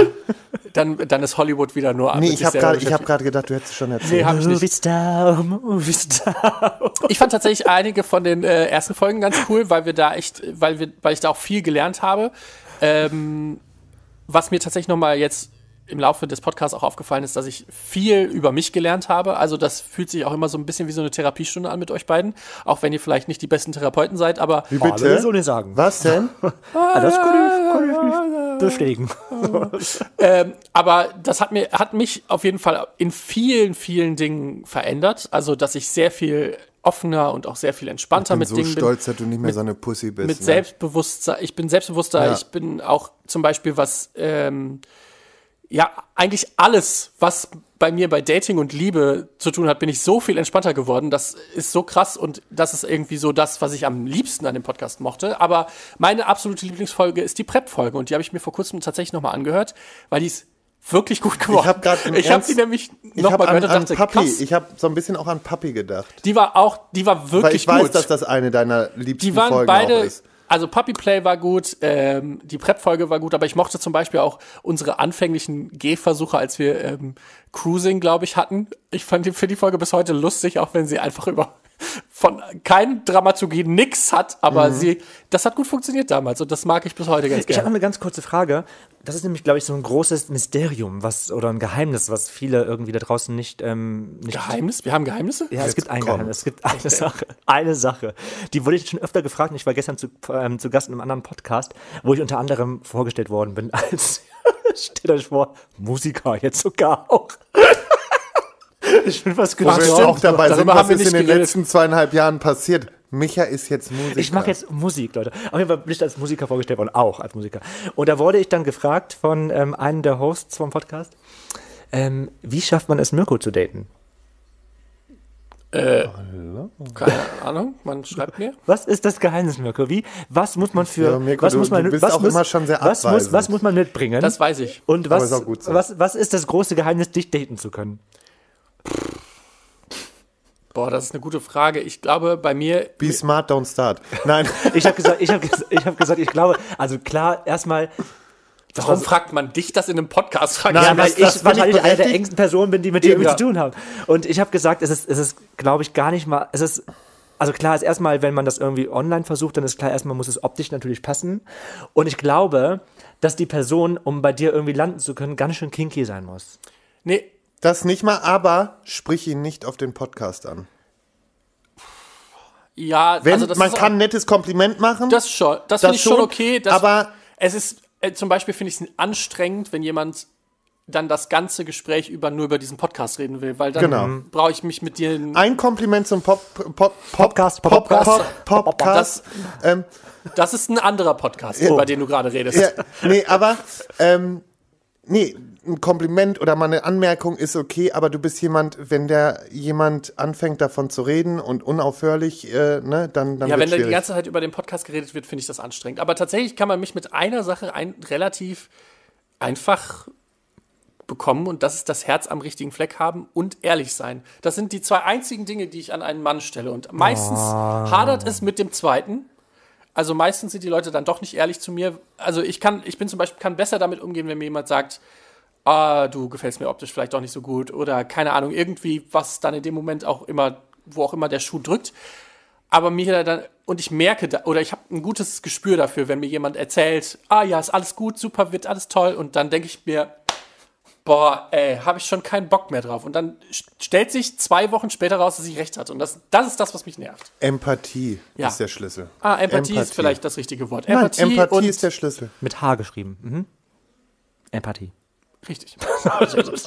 [SPEAKER 1] Dann, dann ist Hollywood wieder nur
[SPEAKER 3] Nee,
[SPEAKER 1] mit
[SPEAKER 3] ich habe gerade hab gedacht, du hättest es schon erzählt.
[SPEAKER 1] Nee, hab ich nicht.
[SPEAKER 2] Movie Star, Movie Star.
[SPEAKER 1] Ich fand tatsächlich einige von den äh, ersten Folgen ganz cool, weil wir da echt, weil wir, weil ich da auch viel gelernt habe. Ähm, was mir tatsächlich nochmal jetzt im Laufe des Podcasts auch aufgefallen ist, dass ich viel über mich gelernt habe. Also das fühlt sich auch immer so ein bisschen wie so eine Therapiestunde an mit euch beiden. Auch wenn ihr vielleicht nicht die besten Therapeuten seid, aber
[SPEAKER 3] Wie
[SPEAKER 2] Oh,
[SPEAKER 3] bitte?
[SPEAKER 2] das so nicht sagen.
[SPEAKER 3] Was denn? [laughs]
[SPEAKER 2] Ah, das kann ich, kann ich nicht [laughs] bestätigen. [laughs]
[SPEAKER 1] Ähm, aber das hat mir, hat mich auf jeden Fall in vielen, vielen Dingen verändert. Also, dass ich sehr viel offener und auch sehr viel entspannter
[SPEAKER 3] Ich bin
[SPEAKER 1] mit
[SPEAKER 3] so
[SPEAKER 1] Dingen
[SPEAKER 3] stolz, dass du nicht mehr so eine Pussy bist.
[SPEAKER 1] mit
[SPEAKER 3] ne?
[SPEAKER 1] Selbstbewusstsein. Ich bin selbstbewusster.
[SPEAKER 3] Ja.
[SPEAKER 1] Ich bin auch zum Beispiel was, ähm, ja, eigentlich alles, was bei mir bei Dating und Liebe zu tun hat, bin ich so viel entspannter geworden. Das ist so krass und das ist irgendwie so das, was ich am liebsten an dem Podcast mochte. Aber meine absolute Lieblingsfolge ist die Prep-Folge und die habe ich mir vor kurzem tatsächlich nochmal angehört, weil die ist wirklich gut geworden.
[SPEAKER 3] Ich habe
[SPEAKER 1] habe die nämlich
[SPEAKER 3] ich
[SPEAKER 1] nochmal
[SPEAKER 3] hab an,
[SPEAKER 1] gehört und
[SPEAKER 3] an
[SPEAKER 1] dachte,
[SPEAKER 3] Papi,
[SPEAKER 1] krass.
[SPEAKER 3] ich habe so ein bisschen auch an Papi gedacht.
[SPEAKER 1] Die war auch, die war wirklich
[SPEAKER 3] Weil ich weiß,
[SPEAKER 1] gut.
[SPEAKER 3] dass das eine deiner liebsten
[SPEAKER 1] Die waren
[SPEAKER 3] Folgen
[SPEAKER 1] beide
[SPEAKER 3] auch ist.
[SPEAKER 1] Also Puppy Play war gut, ähm, die Prep-Folge war gut, aber ich mochte zum Beispiel auch unsere anfänglichen Gehversuche, als wir ähm, Cruising, glaube ich, hatten. Ich fand die, für die Folge bis heute lustig, auch wenn sie einfach über [laughs] von kein Dramaturgie nix hat, aber sie, das hat gut funktioniert damals und das mag ich bis heute ganz
[SPEAKER 2] Ich habe
[SPEAKER 1] gerne.
[SPEAKER 2] eine ganz kurze Frage. Das ist nämlich, glaube ich, so ein großes Mysterium, was oder ein Geheimnis, was viele irgendwie da draußen nicht, ähm, nicht
[SPEAKER 1] Geheimnis? Wir haben Geheimnisse?
[SPEAKER 2] Ja, es gibt ein
[SPEAKER 3] komm.
[SPEAKER 2] Geheimnis. Es gibt eine Sache. Eine Sache. Die wurde ich schon öfter gefragt. und Ich war gestern zu, ähm, zu Gast in einem anderen Podcast, wo ich unter anderem vorgestellt worden bin als, [laughs] stellt euch vor, Musiker, jetzt sogar auch. [laughs] ich bin was
[SPEAKER 3] wir
[SPEAKER 1] stimmt.
[SPEAKER 3] auch dabei sind,
[SPEAKER 1] Darüber
[SPEAKER 3] was ist in den
[SPEAKER 1] geredet.
[SPEAKER 3] letzten zweieinhalb Jahren passiert. Micha ist jetzt Musiker.
[SPEAKER 2] Ich mache jetzt Musik, Leute. Auf jeden Fall bin ich als Musiker vorgestellt worden, auch als Musiker. Und da wurde ich dann gefragt von ähm, einem der Hosts vom Podcast, ähm, wie schafft man es, Mirko zu daten?
[SPEAKER 1] Keine Ahnung, man schreibt mir.
[SPEAKER 2] Was ist das Geheimnis, Mirko? Wie, was muss man für,
[SPEAKER 3] Ja, Mirko,
[SPEAKER 2] was
[SPEAKER 3] du-
[SPEAKER 2] muss man,
[SPEAKER 3] du bist
[SPEAKER 2] was
[SPEAKER 3] auch
[SPEAKER 2] muss,
[SPEAKER 3] immer schon sehr
[SPEAKER 2] was muss,
[SPEAKER 3] abweisend.
[SPEAKER 2] was muss man mitbringen?
[SPEAKER 1] Das weiß ich.
[SPEAKER 2] Und was,
[SPEAKER 3] ist gut
[SPEAKER 2] was, was ist das große Geheimnis, dich daten zu können?
[SPEAKER 1] Boah, das ist eine gute Frage. Ich glaube, bei mir
[SPEAKER 3] Be smart, don't start. [laughs] Nein,
[SPEAKER 2] Ich habe gesagt, ich habe ich hab gesagt, ich glaube, also klar, erstmal,
[SPEAKER 1] Warum fragt man dich das in einem Podcast? Frag
[SPEAKER 3] Nein,
[SPEAKER 2] ja, weil ich wahrscheinlich eine der engsten Personen bin, die mit dir irgendwie
[SPEAKER 1] Ja.
[SPEAKER 2] zu tun haben. Und ich habe gesagt, es ist, es ist, glaube ich, gar nicht mal, es ist, also klar ist erstmal, wenn man das irgendwie online versucht, dann ist klar, erstmal muss es optisch natürlich passen. Und ich glaube, dass die Person, um bei dir irgendwie landen zu können, ganz schön kinky sein muss.
[SPEAKER 1] Nee,
[SPEAKER 3] das nicht mal, aber sprich ihn nicht auf den Podcast an.
[SPEAKER 1] ja,
[SPEAKER 3] Wenn,
[SPEAKER 1] also das
[SPEAKER 3] man
[SPEAKER 1] ist,
[SPEAKER 3] kann ein nettes Kompliment machen.
[SPEAKER 1] das schon, das,
[SPEAKER 3] Das
[SPEAKER 1] finde ich schon okay. Das,
[SPEAKER 3] aber-
[SPEAKER 1] es ist äh, zum Beispiel finde ich es anstrengend, wenn jemand dann das ganze Gespräch über nur über diesen Podcast reden will, weil dann
[SPEAKER 3] Genau.
[SPEAKER 1] brauche ich mich mit dir.
[SPEAKER 3] ein Kompliment zum Pop, Pop, Pop,
[SPEAKER 2] Podcast,
[SPEAKER 3] Pop,
[SPEAKER 2] Podcast.
[SPEAKER 3] Pop, Podcast. Ähm,
[SPEAKER 1] Das ist ein anderer Podcast, über den du gerade redest.
[SPEAKER 3] ja, nee, aber ähm, nee, ein Kompliment oder mal eine Anmerkung ist okay, aber du bist jemand, wenn der jemand anfängt davon zu reden und unaufhörlich, äh, ne, dann dann
[SPEAKER 1] Ja, wenn da die ganze Zeit über den Podcast geredet wird, finde ich das anstrengend. Aber tatsächlich kann man mich mit einer Sache ein, relativ einfach bekommen und das ist das Herz am richtigen Fleck haben und ehrlich sein. Das sind die zwei einzigen Dinge, die ich an einen Mann stelle. Und meistens hadert es mit dem zweiten. Also meistens sind die Leute dann doch nicht ehrlich zu mir. Also ich kann, ich bin zum Beispiel, kann besser damit umgehen, wenn mir jemand sagt, ah, du gefällst mir optisch vielleicht doch nicht so gut oder keine Ahnung, irgendwie, was dann in dem Moment auch immer, wo auch immer der Schuh drückt. Aber mir dann, und ich merke, da, oder ich habe ein gutes Gespür dafür, wenn mir jemand erzählt, ah ja, ist alles gut, super, wird alles toll. Und dann denke ich mir, boah, ey, habe ich schon keinen Bock mehr drauf. Und dann st- stellt sich zwei Wochen später raus, dass ich recht hatte. Und das, das ist das, was mich nervt.
[SPEAKER 3] Empathie
[SPEAKER 1] Ja.
[SPEAKER 3] ist der Schlüssel.
[SPEAKER 1] Ah, Empathie, ist vielleicht das richtige Wort.
[SPEAKER 3] Nein,
[SPEAKER 1] Empathie,
[SPEAKER 3] Empathie
[SPEAKER 1] und
[SPEAKER 3] ist der Schlüssel.
[SPEAKER 2] Mit H geschrieben. Mhm. Empathie.
[SPEAKER 1] Richtig. [laughs]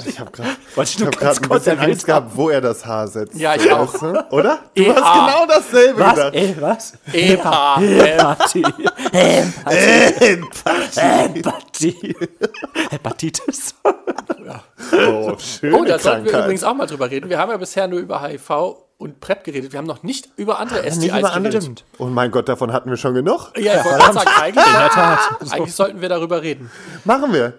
[SPEAKER 3] Ich habe gerade
[SPEAKER 2] Wollte
[SPEAKER 3] hab grad [laughs]
[SPEAKER 2] ganz
[SPEAKER 3] ein
[SPEAKER 2] kurz
[SPEAKER 3] bisschen
[SPEAKER 2] erwähnt
[SPEAKER 3] Angst gehabt, wo er das Haar setzt.
[SPEAKER 1] Ja, ich auch.
[SPEAKER 3] Weißt du? Oder? Du
[SPEAKER 1] E-A.
[SPEAKER 3] hast genau dasselbe
[SPEAKER 2] Was?
[SPEAKER 3] gedacht.
[SPEAKER 2] Ey, was?
[SPEAKER 1] Epa.
[SPEAKER 2] Empathie.
[SPEAKER 3] Empathie.
[SPEAKER 2] Empathie. Hepatitis.
[SPEAKER 3] Oh, schöne
[SPEAKER 1] Oh, da sollten wir übrigens auch mal drüber reden. Wir haben ja bisher nur über HIV und PrEP geredet. Wir haben noch nicht über andere STIs
[SPEAKER 3] Nicht über andere.
[SPEAKER 1] geredet.
[SPEAKER 3] Oh mein Gott, davon hatten wir schon genug.
[SPEAKER 1] Ja, ich wollte gerade sagen, eigentlich, eigentlich sollten wir darüber reden.
[SPEAKER 3] Machen wir.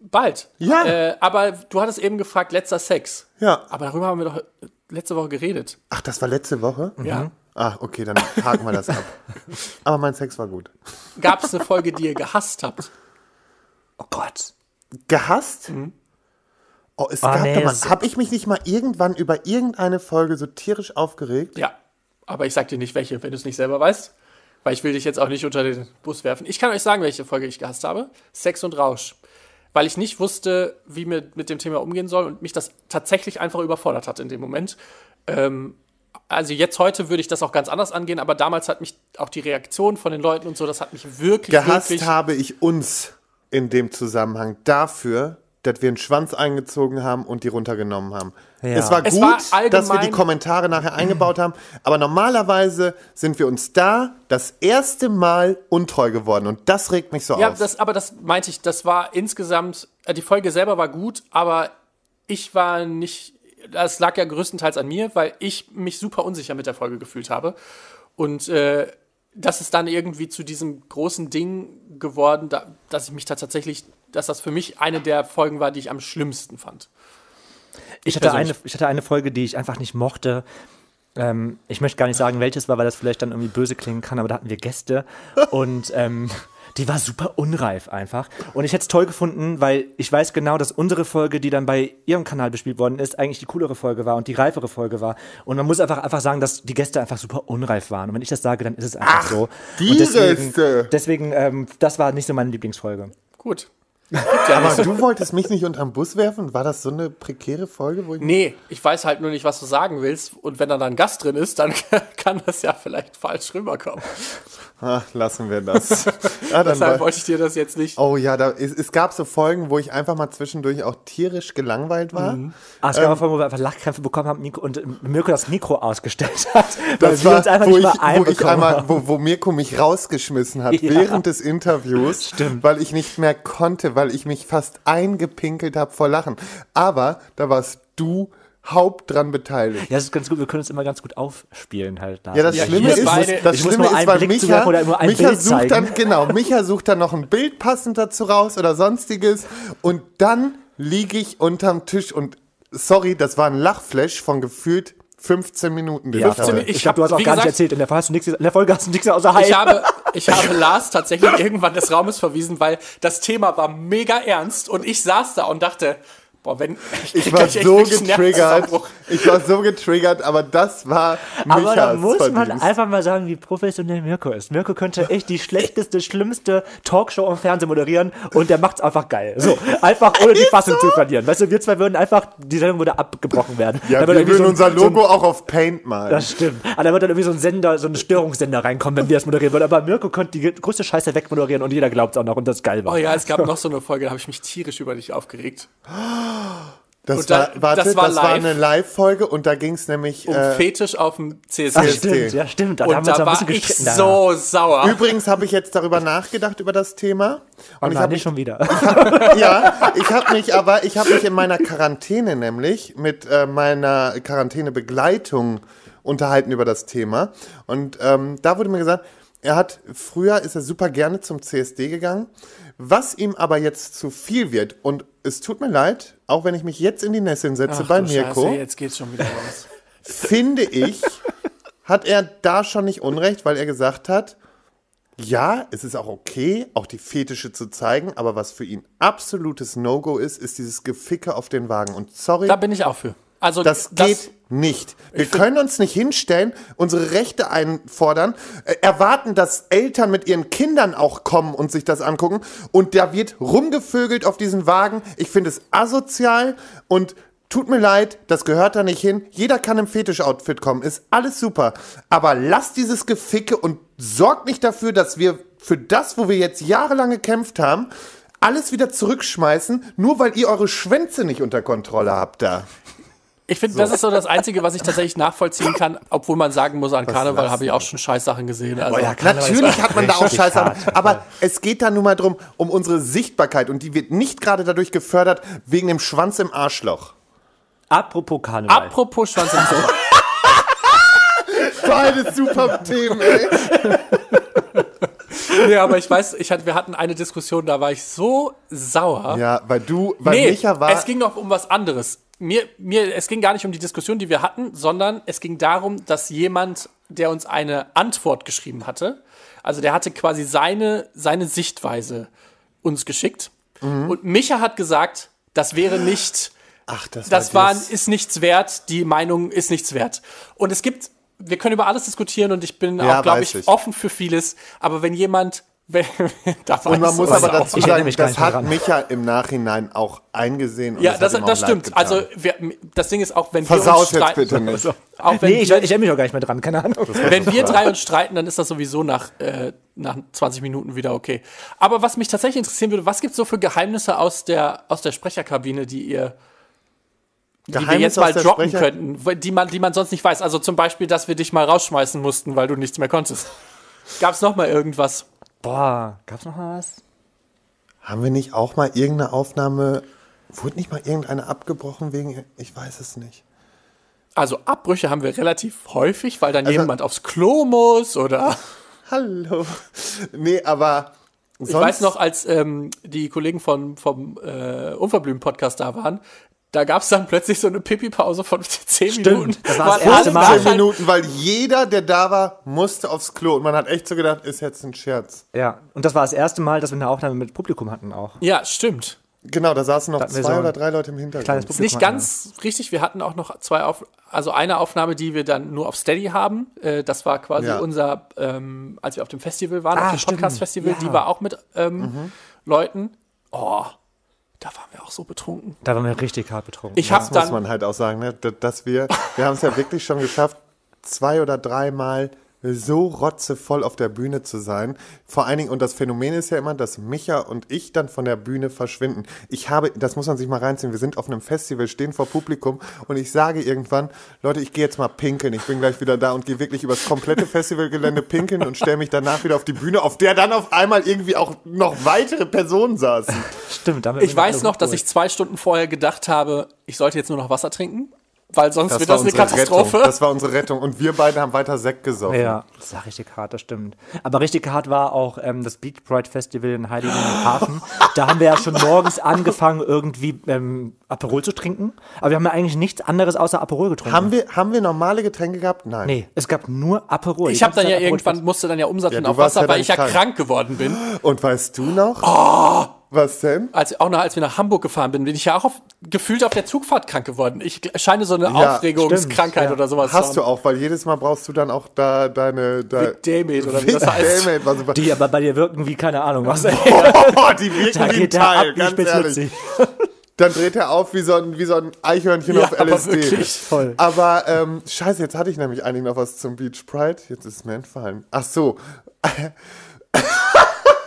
[SPEAKER 1] Bald.
[SPEAKER 3] Ja.
[SPEAKER 1] Äh, aber du hattest eben gefragt, letzter Sex.
[SPEAKER 3] Ja.
[SPEAKER 1] Aber darüber haben wir doch letzte Woche geredet.
[SPEAKER 3] Ach, das war letzte Woche?
[SPEAKER 1] Ja.
[SPEAKER 3] Ach, okay, dann haken wir das ab. [laughs] Aber mein Sex war gut.
[SPEAKER 1] Gab es eine Folge, die ihr gehasst habt?
[SPEAKER 2] Oh Gott.
[SPEAKER 3] Gehasst?
[SPEAKER 1] Mhm.
[SPEAKER 3] Oh, es
[SPEAKER 2] Ah,
[SPEAKER 3] gab
[SPEAKER 2] nee,
[SPEAKER 3] doch mal. Habe ich mich nicht mal irgendwann über irgendeine Folge so tierisch aufgeregt?
[SPEAKER 1] Ja. Aber ich sag dir nicht welche, wenn du es nicht selber weißt. Weil ich will dich jetzt auch nicht unter den Bus werfen. Ich kann euch sagen, welche Folge ich gehasst habe. Sex und Rausch. Weil ich nicht wusste, wie mir mit dem Thema umgehen soll und mich das tatsächlich einfach überfordert hat in dem Moment. Ähm, also jetzt heute würde ich das auch ganz anders angehen, aber damals hat mich auch die Reaktion von den Leuten und so, das hat mich wirklich,
[SPEAKER 3] Gehasst
[SPEAKER 1] wirklich.
[SPEAKER 3] habe ich uns in dem Zusammenhang dafür, dass wir einen Schwanz eingezogen haben und die runtergenommen haben.
[SPEAKER 2] Ja.
[SPEAKER 3] Es war
[SPEAKER 1] Es
[SPEAKER 3] gut,
[SPEAKER 1] war
[SPEAKER 3] dass wir die Kommentare nachher eingebaut haben, aber normalerweise sind wir uns da das erste Mal untreu geworden und das regt mich so
[SPEAKER 1] Ja,
[SPEAKER 3] auf.
[SPEAKER 1] das, aber das meinte ich, das war insgesamt, äh, die Folge selber war gut, aber ich war nicht, das lag ja größtenteils an mir, weil ich mich super unsicher mit der Folge gefühlt habe. Und äh, das ist dann irgendwie zu diesem großen Ding geworden, da, dass ich mich da tatsächlich, dass das für mich eine der Folgen war, die ich am schlimmsten fand.
[SPEAKER 2] Ich hatte, eine, ich hatte eine Folge, die ich einfach nicht mochte. Ähm, ich möchte gar nicht sagen, welches war, weil das vielleicht dann irgendwie böse klingen kann, aber da hatten wir Gäste [laughs] und ähm, die war super unreif einfach. Und ich hätte es toll gefunden, weil ich weiß genau, dass unsere Folge, die dann bei ihrem Kanal bespielt worden ist, eigentlich die coolere Folge war und die reifere Folge war. Und man muss einfach, einfach sagen, dass die Gäste einfach super unreif waren. Und wenn ich das sage, dann ist es einfach
[SPEAKER 3] Ach,
[SPEAKER 2] so.
[SPEAKER 3] die
[SPEAKER 2] und deswegen,
[SPEAKER 3] Gäste.
[SPEAKER 2] deswegen ähm, das war nicht so meine Lieblingsfolge.
[SPEAKER 1] Gut.
[SPEAKER 3] Aber du wolltest mich nicht unterm Bus werfen? War das so eine prekäre Folge? Wo ich
[SPEAKER 1] Nee, ich weiß halt nur nicht, was du sagen willst. Und wenn da dann ein Gast drin ist, dann [laughs] kann das ja vielleicht falsch rüberkommen.
[SPEAKER 3] Ach, lassen wir das. [laughs] Ah, dann
[SPEAKER 1] Deshalb wollte ich dir das jetzt nicht.
[SPEAKER 3] oh ja, da, es, es gab so Folgen, wo ich einfach mal zwischendurch auch tierisch gelangweilt war.
[SPEAKER 2] Ah, es gab auch Folgen, wo wir einfach Lachkrämpfe bekommen haben Mikro, und Mirko das Mikro ausgestellt hat. [laughs]
[SPEAKER 3] Das war, wo,
[SPEAKER 2] nicht
[SPEAKER 3] ich, wo ich einmal, wo, wo Mirko mich rausgeschmissen hat [laughs]
[SPEAKER 2] Ja.
[SPEAKER 3] während des Interviews,
[SPEAKER 2] Stimmt.
[SPEAKER 3] weil ich nicht mehr konnte, weil ich mich fast eingepinkelt habe vor Lachen. Aber da warst du haupt dran beteiligt.
[SPEAKER 2] Ja, das ist ganz gut. Wir können uns immer ganz gut aufspielen halt. Da.
[SPEAKER 3] Ja, das
[SPEAKER 1] Ja,
[SPEAKER 3] Schlimme ist,
[SPEAKER 1] beide-
[SPEAKER 3] das
[SPEAKER 2] Ich muss
[SPEAKER 3] Schlimme
[SPEAKER 2] nur
[SPEAKER 3] ist, weil
[SPEAKER 2] Blick
[SPEAKER 3] Micha,
[SPEAKER 2] zuwerfen oder nur ein
[SPEAKER 3] Micha
[SPEAKER 2] Bild
[SPEAKER 3] sucht
[SPEAKER 2] zeigen.
[SPEAKER 3] dann, genau, Micha sucht dann noch ein Bild passend dazu raus oder sonstiges und dann liege ich unterm Tisch und sorry, das war ein Lachflash von gefühlt 15 Minuten. den
[SPEAKER 2] ja,
[SPEAKER 3] ich hatte.
[SPEAKER 2] voll.
[SPEAKER 1] ich
[SPEAKER 2] ich glaube, du hast auch gar nicht
[SPEAKER 1] gesagt-
[SPEAKER 2] erzählt. In der, hast du nichts, in der Folge hast du nichts außer Hi.
[SPEAKER 1] Ich habe, ich [laughs] habe Lars tatsächlich irgendwann des Raumes verwiesen, weil das Thema war mega ernst und ich saß da und dachte, boah, wenn
[SPEAKER 3] Ich [laughs]
[SPEAKER 1] krieg
[SPEAKER 3] war so getriggert. Ich war so getriggert, aber das war
[SPEAKER 2] aber
[SPEAKER 3] Michas
[SPEAKER 2] da muss man
[SPEAKER 3] Verdienst.
[SPEAKER 2] einfach mal sagen, wie professionell Mirko ist. Mirko könnte echt die schlechteste, schlimmste Talkshow im Fernsehen moderieren und der macht's einfach geil. So, [laughs] einfach ohne die Fassung zu verlieren. Weißt du, wir zwei würden einfach, die Sendung würde abgebrochen werden.
[SPEAKER 3] Ja,
[SPEAKER 2] Da
[SPEAKER 3] wir
[SPEAKER 2] würde
[SPEAKER 3] würden
[SPEAKER 2] so ein-
[SPEAKER 3] unser Logo auch auf Paint malen.
[SPEAKER 2] Das stimmt. Aber da wird dann irgendwie so ein Sender, so ein Störungssender reinkommen, wenn wir das moderieren würden. Aber Mirko könnte die größte Scheiße wegmoderieren und jeder glaubt auch noch und das geil war.
[SPEAKER 1] Oh ja, es gab [laughs] noch so eine Folge, da habe ich mich tierisch über dich aufgeregt. [gasps]
[SPEAKER 3] Das
[SPEAKER 1] da-
[SPEAKER 3] war, warte,
[SPEAKER 1] das
[SPEAKER 3] das
[SPEAKER 1] war
[SPEAKER 3] war,
[SPEAKER 1] live.
[SPEAKER 3] eine Live-Folge und da ging es nämlich.
[SPEAKER 1] Um
[SPEAKER 3] Äh,
[SPEAKER 1] Fetisch auf dem CSD.
[SPEAKER 2] Ach, stimmt, ja, stimmt. Da
[SPEAKER 1] Und
[SPEAKER 2] haben wir uns
[SPEAKER 1] da
[SPEAKER 2] ein
[SPEAKER 1] war ich so sauer.
[SPEAKER 3] übrigens habe ich jetzt darüber nachgedacht über das Thema und ich
[SPEAKER 2] Nein,
[SPEAKER 3] habe
[SPEAKER 2] nicht schon wieder. [laughs]
[SPEAKER 3] ja, ich habe mich aber, ich habe mich in meiner Quarantäne nämlich mit äh, meiner Quarantänebegleitung unterhalten über das Thema. Und ähm, da wurde mir gesagt, er hat früher ist er super gerne zum CSD gegangen, was ihm aber jetzt zu viel wird. Und es tut mir leid, auch wenn ich mich jetzt in die Nesseln setze
[SPEAKER 1] Ach
[SPEAKER 3] bei Mirko,
[SPEAKER 1] Scheiße, jetzt geht's schon wieder los. [laughs]
[SPEAKER 3] finde ich, hat er da schon nicht Unrecht, weil er gesagt hat, ja, es ist auch okay, auch die Fetische zu zeigen, aber was für ihn absolutes No-Go ist, ist dieses Geficke auf den Wagen. Und sorry,
[SPEAKER 1] Da bin ich auch für. Also
[SPEAKER 3] das geht nicht. Wir können uns nicht hinstellen, unsere Rechte einfordern, äh, erwarten, dass Eltern mit ihren Kindern auch kommen und sich das angucken. Und da wird rumgevögelt auf diesen Wagen. Ich finde es asozial und tut mir leid, das gehört da nicht hin. Jeder kann im Fetisch-Outfit kommen, ist alles super. Aber lasst dieses Geficke und sorgt nicht dafür, dass wir für das, wo wir jetzt jahrelang gekämpft haben, alles wieder zurückschmeißen, nur weil ihr eure Schwänze nicht unter Kontrolle habt da.
[SPEAKER 1] Ich finde, das ist so das Einzige, was ich tatsächlich nachvollziehen kann, obwohl man sagen muss, an Karneval
[SPEAKER 3] lassen
[SPEAKER 1] habe ich auch schon Scheißsachen gesehen. Also,
[SPEAKER 2] ja, Karneval
[SPEAKER 3] Natürlich hat man da auch Scheiße,
[SPEAKER 2] hart.
[SPEAKER 3] aber es geht da nun mal drum, um unsere Sichtbarkeit und die wird nicht gerade dadurch gefördert wegen dem Schwanz im Arschloch.
[SPEAKER 2] Apropos Karneval.
[SPEAKER 1] apropos Schwanz im Arsch. [laughs]
[SPEAKER 3] Beide super Themen, ey.
[SPEAKER 1] nee, aber ich weiß, ich hatte, wir hatten eine Diskussion, da war ich so sauer.
[SPEAKER 3] Ja, weil du, weil
[SPEAKER 1] nee,
[SPEAKER 3] Micha war.
[SPEAKER 1] es ging noch um was anderes. Mir, mir, es ging gar nicht um die Diskussion, die wir hatten, sondern es ging darum, dass jemand, der uns eine Antwort geschrieben hatte, also der hatte quasi seine, seine Sichtweise uns geschickt.
[SPEAKER 3] Mhm.
[SPEAKER 1] Und Micha hat gesagt, das wäre nicht,
[SPEAKER 3] Ach, das,
[SPEAKER 1] das
[SPEAKER 3] war das.
[SPEAKER 1] ist nichts wert, die Meinung ist nichts wert. Und es gibt, wir können über alles diskutieren und ich bin
[SPEAKER 3] Ja,
[SPEAKER 1] auch, glaube ich,
[SPEAKER 3] ich.
[SPEAKER 1] offen für vieles. Aber wenn jemand,
[SPEAKER 3] Und man
[SPEAKER 1] ich
[SPEAKER 3] muss aber dazu sagen, das hat
[SPEAKER 2] dran.
[SPEAKER 3] Micha im Nachhinein auch eingesehen. Und
[SPEAKER 1] Ja, das, das
[SPEAKER 3] leid
[SPEAKER 1] stimmt.
[SPEAKER 3] getan.
[SPEAKER 1] Also wir, das Ding ist auch, wenn wir uns
[SPEAKER 3] jetzt
[SPEAKER 1] streiten,
[SPEAKER 3] bitte nicht.
[SPEAKER 1] auch wenn,
[SPEAKER 2] Nee, ich, ich mich auch gar nicht mehr dran, keine Ahnung.
[SPEAKER 1] wenn wir drei uns streiten, dann ist das sowieso nach, äh, nach 20 Minuten wieder okay. Aber was mich tatsächlich interessieren würde, was gibt es so für Geheimnisse aus der, aus der Sprecherkabine, die ihr die wir jetzt mal droppen
[SPEAKER 3] Sprecher-
[SPEAKER 1] könnten, die man, die man sonst nicht weiß. Also zum Beispiel, dass wir dich mal rausschmeißen mussten, weil du nichts mehr konntest. Gab es noch mal irgendwas?
[SPEAKER 2] Boah, gab's noch mal was?
[SPEAKER 3] Haben wir nicht auch mal irgendeine Aufnahme, wurde nicht mal irgendeine abgebrochen wegen, ich weiß es nicht.
[SPEAKER 1] Also Abbrüche haben wir relativ häufig, weil dann
[SPEAKER 3] Also-
[SPEAKER 1] jemand aufs Klo muss oder [laughs]
[SPEAKER 3] Hallo. Nee, aber sonst,
[SPEAKER 1] Ich weiß noch, als ähm, die Kollegen von, vom äh, Unverblümt-Podcast da waren, da gab es dann plötzlich so eine Pipi-Pause von [laughs] 10
[SPEAKER 2] Stimmt,
[SPEAKER 1] Minuten.
[SPEAKER 2] das war das erste Mal.
[SPEAKER 3] Zehn
[SPEAKER 1] nachher-
[SPEAKER 3] Minuten, weil jeder, der da war, musste aufs Klo. Und man hat echt so gedacht, ist jetzt ein Scherz.
[SPEAKER 2] Ja, und das war das erste Mal, dass wir eine Aufnahme mit Publikum hatten auch.
[SPEAKER 1] Ja, stimmt.
[SPEAKER 3] Genau, da saßen noch
[SPEAKER 2] wir
[SPEAKER 3] zwei
[SPEAKER 2] so
[SPEAKER 3] oder drei Leute im Hintergrund.
[SPEAKER 2] kleines
[SPEAKER 1] Ist nicht
[SPEAKER 2] Publikum
[SPEAKER 1] ganz richtig. Wir hatten auch noch zwei auf, also eine Aufnahme, die wir dann nur auf Steady haben. Äh, das war quasi
[SPEAKER 3] Ja.
[SPEAKER 1] unser, ähm, als wir auf dem Festival waren,
[SPEAKER 2] Ah,
[SPEAKER 1] auf dem. Podcast-Festival, die
[SPEAKER 2] Ja.
[SPEAKER 1] war auch mit ähm, Leuten. Oh, da waren wir auch so betrunken.
[SPEAKER 2] Da waren wir richtig hart betrunken.
[SPEAKER 1] Ich
[SPEAKER 3] Das muss man halt auch sagen, ne? dass wir, wir haben es ja wirklich schon geschafft, zwei oder dreimal so rotzevoll auf der Bühne zu sein. Vor allen Dingen, und das Phänomen ist ja immer, dass Micha und ich dann von der Bühne verschwinden. Ich habe, das muss man sich mal reinziehen, wir sind auf einem Festival, stehen vor Publikum und ich sage irgendwann, Leute, ich gehe jetzt mal pinkeln, ich bin gleich wieder da und gehe wirklich übers komplette Festivalgelände pinkeln und stelle mich danach wieder auf die Bühne, auf der dann auf einmal irgendwie auch noch weitere Personen saßen.
[SPEAKER 2] Stimmt, damit
[SPEAKER 1] ich weiß noch, dass ich zwei Stunden vorher gedacht habe, ich sollte jetzt nur noch Wasser trinken, weil sonst wird
[SPEAKER 3] war
[SPEAKER 1] das eine Katastrophe.
[SPEAKER 3] Rettung. Das war unsere Rettung. Und wir beide haben weiter Sekt gesoffen.
[SPEAKER 2] Ja, das war richtig hart, das stimmt. Aber richtig hart war auch ähm, das Beach Pride Festival in Heiligenhafen. da haben wir ja schon morgens angefangen, irgendwie ähm, Aperol zu trinken. Aber wir haben ja eigentlich nichts anderes außer Aperol getrunken.
[SPEAKER 3] Haben wir, haben wir normale Getränke gehabt? Nein.
[SPEAKER 2] Nee, es gab nur Aperol.
[SPEAKER 1] ich habe dann ja
[SPEAKER 2] Aperol
[SPEAKER 1] irgendwann, musste dann ja umsatteln
[SPEAKER 3] Ja,
[SPEAKER 1] auf Wasser,
[SPEAKER 3] ja
[SPEAKER 1] weil ich ja
[SPEAKER 3] krank.
[SPEAKER 1] krank geworden bin.
[SPEAKER 3] Und weißt du noch?
[SPEAKER 1] Oh!
[SPEAKER 3] Was denn?
[SPEAKER 1] als auch noch als wir nach Hamburg gefahren bin, bin ich ja auch auf, gefühlt auf der Zugfahrt krank geworden. Ich scheine so eine
[SPEAKER 3] Ja,
[SPEAKER 1] Aufregungskrankheit
[SPEAKER 2] stimmt,
[SPEAKER 1] oder sowas
[SPEAKER 3] Hast
[SPEAKER 1] zu
[SPEAKER 3] du auch, weil jedes Mal brauchst du dann auch da deine. Da,
[SPEAKER 1] Vidamate oder wie das heißt.
[SPEAKER 3] Vidamate war super.
[SPEAKER 2] Die aber bei dir wirken wie keine Ahnung was. [laughs]
[SPEAKER 3] Oh, die wirken
[SPEAKER 2] da
[SPEAKER 3] wie
[SPEAKER 2] geht ab
[SPEAKER 3] Teil,
[SPEAKER 2] wie
[SPEAKER 3] ganz ehrlich. Dann dreht er auf wie so ein, wie so ein Eichhörnchen
[SPEAKER 1] Ja,
[SPEAKER 3] auf
[SPEAKER 1] aber
[SPEAKER 3] LSD.
[SPEAKER 1] wirklich.
[SPEAKER 2] Voll.
[SPEAKER 3] Aber ähm, scheiße, jetzt hatte ich nämlich eigentlich noch was zum Beach Pride. Jetzt ist es mir entfallen. Ach so.